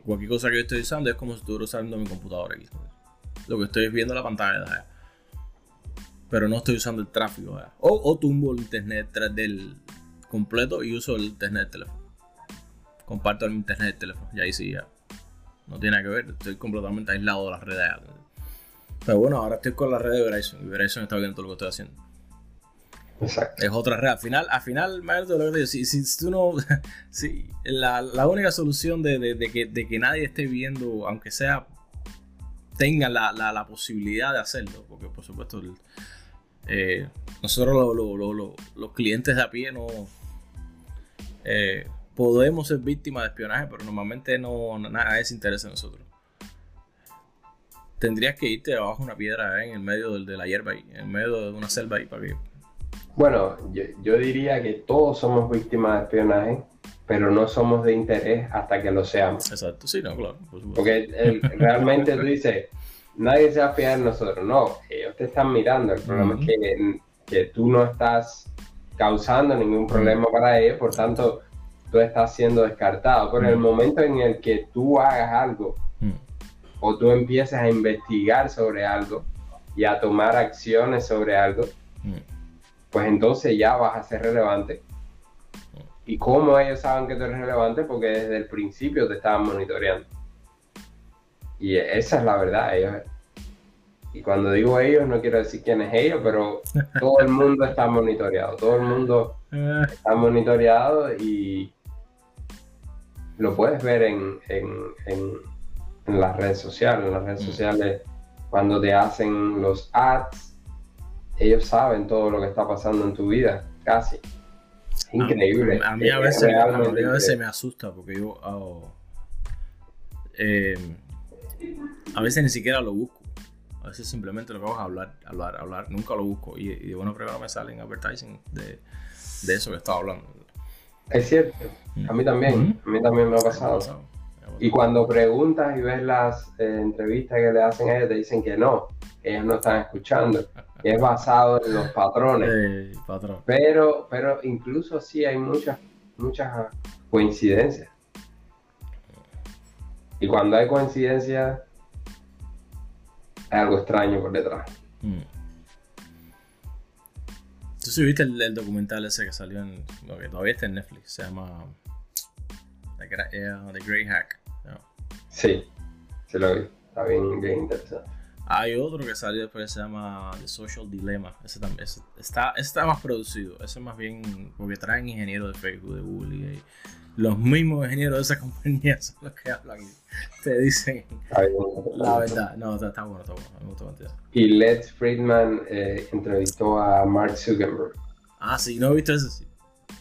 S1: cualquier cosa que yo estoy usando es como si estuviera usando mi computadora aquí. Lo que estoy es viendo la pantalla. Pero no estoy usando el tráfico. O, o tumbo el internet del completo y uso el internet del teléfono. Comparto el internet del teléfono. Y ahí sí ya. No tiene nada que ver. Estoy completamente aislado de las redes. Pero bueno, ahora estoy con la red de Verizon y Verizon está viendo todo lo que estoy haciendo.
S2: Exacto.
S1: Es otra red. Al final, al final, lo que si, si, tú no. si, la, la, única solución de, de, que, de, que, nadie esté viendo, aunque sea. tenga la, la, posibilidad de hacerlo, porque por supuesto. Eh, nosotros los clientes de a pie no. Eh, podemos ser víctimas de espionaje, pero normalmente no, nada se interesa en nosotros tendrías que irte debajo de una piedra en el medio de, la hierba ahí, en medio de una selva ahí para que...
S2: Bueno, yo, diría que todos somos víctimas de espionaje, pero no somos de interés hasta que lo seamos.
S1: Exacto, sí, no, claro.
S2: Porque realmente tú dices, nadie se va a fiar en nosotros. No, ellos te están mirando. El problema es que, que, tú no estás causando ningún problema para ellos, por tanto, tú estás siendo descartado. Pero en el momento en el que tú hagas algo o tú empiezas a investigar sobre algo y a tomar acciones sobre algo, mm. pues entonces ya vas a ser relevante. ¿Y cómo ellos saben que tú eres relevante? Porque desde el principio te estaban monitoreando. Y esa es la verdad. Ellos, y cuando digo ellos, no quiero decir quién es ellos, pero todo el mundo está monitoreado. Todo el mundo eh. está monitoreado y lo puedes ver en, en en las redes sociales. En las redes mm. sociales, cuando te hacen los ads, ellos saben todo lo que está pasando en tu vida, casi. Increíble.
S1: A, mí a veces, a, veces me asusta porque yo eh, a veces ni siquiera lo busco. A veces simplemente lo que vamos a hablar, hablar, hablar, nunca lo busco. Y, y bueno, primero me salen advertising de, de eso que estaba hablando.
S2: Es cierto, a mí también, a mí también me ha pasado. Y cuando preguntas y ves las eh, entrevistas que le hacen a ellos, te dicen que no, ellos no están escuchando. Y es basado en los patrones. Pero, pero incluso sí hay muchas, muchas coincidencias. Y cuando hay coincidencias, hay algo extraño por detrás. Mm.
S1: ¿Tú sí viste el, documental ese que salió en. Lo que todavía está en Netflix? Se llama. The, The Grey Hack.
S2: Sí, se lo vi. Está bien, bien interesante.
S1: Hay otro que salió después que se llama The Social Dilemma. Ese, también, está, está más producido. Ese más bien porque traen ingenieros de Facebook, de Google y los mismos ingenieros de esa compañía son los que hablan y te dicen la verdad. No, está, bueno, está bueno. Me gusta
S2: Y Lex Friedman eh, entrevistó a Mark Zuckerberg.
S1: Ah, sí, no he visto ese. Sí,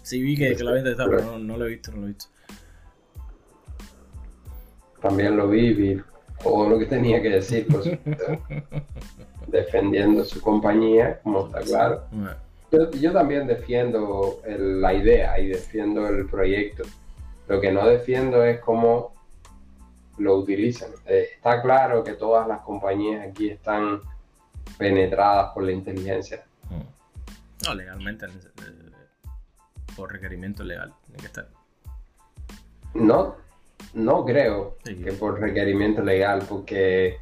S1: sí vi que, que lo había entrevistado, pero no, no lo he visto, no lo he visto
S2: también lo vi, vi todo lo que tenía que decir, defendiendo su compañía, como está claro. Yo, también defiendo la idea y defiendo el proyecto. Lo que no defiendo es cómo lo utilizan. Eh, está claro que todas las compañías aquí están penetradas por la inteligencia.
S1: Mm. No, legalmente, por requerimiento legal, tiene que estar.
S2: No, no creo que por requerimiento legal, porque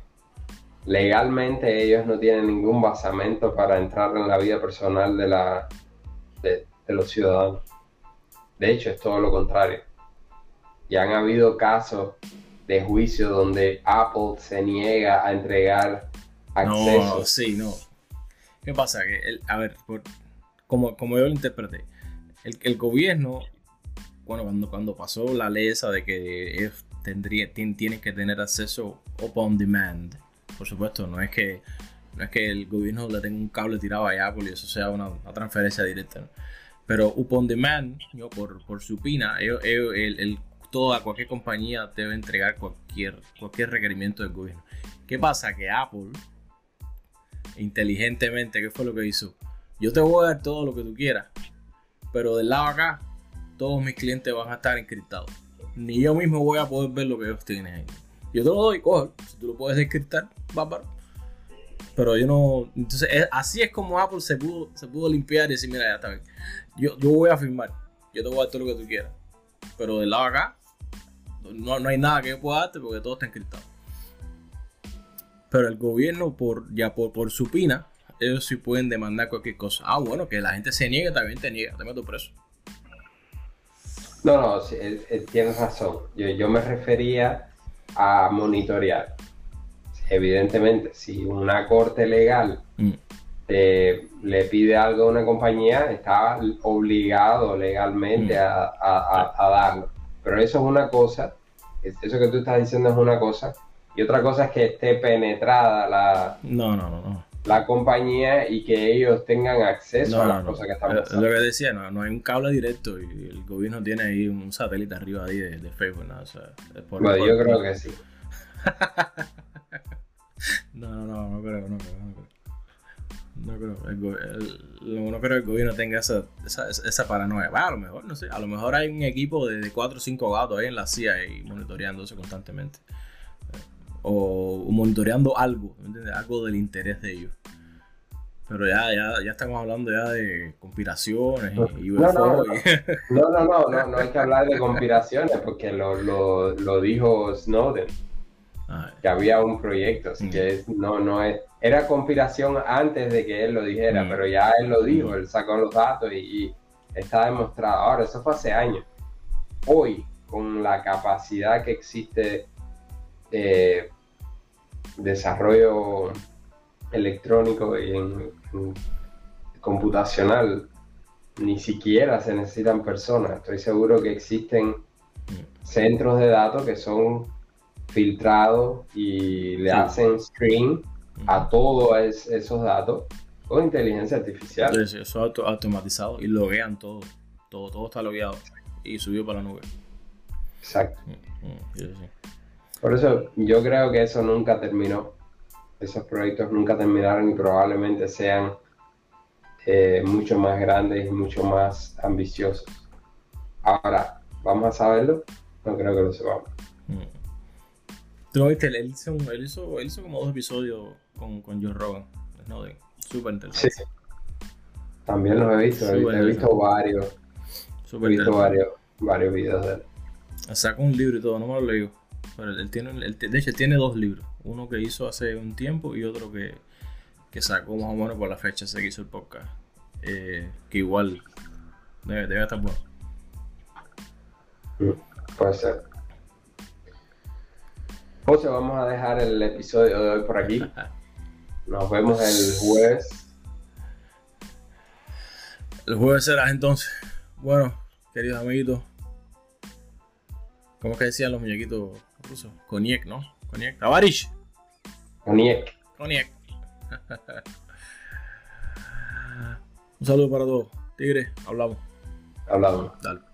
S2: legalmente ellos no tienen ningún basamento para entrar en la vida personal de, la, de, los ciudadanos. De hecho, es todo lo contrario. Y han habido casos de juicio donde Apple se niega a entregar acceso.
S1: No, sí, no. ¿Qué pasa? Que el, a ver, como, como yo lo interpreté, el, el gobierno, bueno, cuando, cuando pasó la ley esa de que ellos tendría, tienen que tener acceso upon demand, por supuesto, no es que no es que el gobierno le tenga un cable tirado a Apple y eso sea una, transferencia directa, pero upon demand, yo, por, por supina, el, el, toda cualquier compañía debe entregar cualquier, cualquier requerimiento del gobierno. ¿Qué pasa? Que Apple, inteligentemente, ¿qué fue lo que hizo? Yo te voy a dar todo lo que tú quieras, pero del lado acá, todos mis clientes van a estar encriptados. Ni yo mismo voy a poder ver lo que ellos tienen ahí. Yo te lo doy, coge. Si tú lo puedes descriptar, bárbaro. Pero yo no. Entonces, así es como Apple se pudo, se pudo limpiar y decir: Mira, ya está bien. Yo, yo voy a firmar. Yo te voy a dar todo lo que tú quieras. Pero del lado acá, no, no hay nada que yo pueda darte porque todo está encriptado. Pero el gobierno, por ya por, por su pina, ellos sí pueden demandar cualquier cosa. Ah, bueno, que la gente se niegue, también te niega, te meto preso.
S2: No, no, tienes razón. Yo, yo me refería a monitorear. Evidentemente, si una corte legal mm. le pide algo a una compañía, está obligado legalmente mm. a, darlo. Pero eso es una cosa, eso que tú estás diciendo es una cosa, y otra cosa es que esté penetrada la,
S1: no, no, no,
S2: la compañía y que ellos tengan acceso a las cosas que están pasando.
S1: Es lo que decía, no, hay un cable directo y el gobierno tiene ahí un satélite arriba ahí de, Facebook.
S2: bueno, yo creo que sí.
S1: no, no, no, no creo, no creo, no creo. No creo, el, no creo que el gobierno tenga esa, esa, esa paranoia. a lo mejor, no sé, a lo mejor hay un equipo de 4 o 5 gatos ahí en la CIA y monitoreándose constantemente. O, monitoreando algo, ¿entiendes? Algo del interés de ellos. Pero ya, ya, ya estamos hablando ya de conspiraciones y,
S2: no, no, no, no, no, no, hay que hablar de conspiraciones porque lo, lo, lo dijo Snowden. Que había un proyecto, así que no, no es. Era conspiración antes de que él lo dijera, pero ya él lo dijo, él sacó los datos y, está demostrado. Ahora, eso fue hace años. Hoy, con la capacidad que existe de desarrollo electrónico y en, computacional, ni siquiera se necesitan personas. Estoy seguro que existen centros de datos que son filtrado y le hacen stream a todos esos datos con inteligencia artificial.
S1: eso es automatizado y loguean todo. Todo, todo está logueado y subió para la nube.
S2: Exacto. Mm, mm, Por eso yo creo que eso nunca terminó. Esos proyectos nunca terminaron y probablemente sean eh, mucho más grandes y mucho más ambiciosos. Ahora, ¿vamos a saberlo? No creo que lo sepamos. Mm.
S1: ¿Tú no viste? Él hizo, él hizo, él hizo como dos episodios con, con Joe Rogan. ¿no? Súper interesante. Sí.
S2: También los he visto. he visto varios. he visto varios, varios videos de él.
S1: Saca un libro y todo, no me lo leo. Pero él tiene, de hecho, tiene dos libros. Uno que hizo hace un tiempo y otro que, que sacó más o menos por la fecha ese que hizo el podcast. Eh, que igual debe, debe estar bueno.
S2: Mm, puede ser. José, vamos a dejar el episodio de hoy por aquí. Nos vemos el jueves.
S1: El jueves será entonces. Bueno, queridos amiguitos. ¿Cómo es que decían los muñequitos rusos? Coniec, ¿no? Coniec. Avarish.
S2: Coniec.
S1: Coniec. Un saludo para todos. Tigre, hablamos.
S2: Hablamos.
S1: Dale.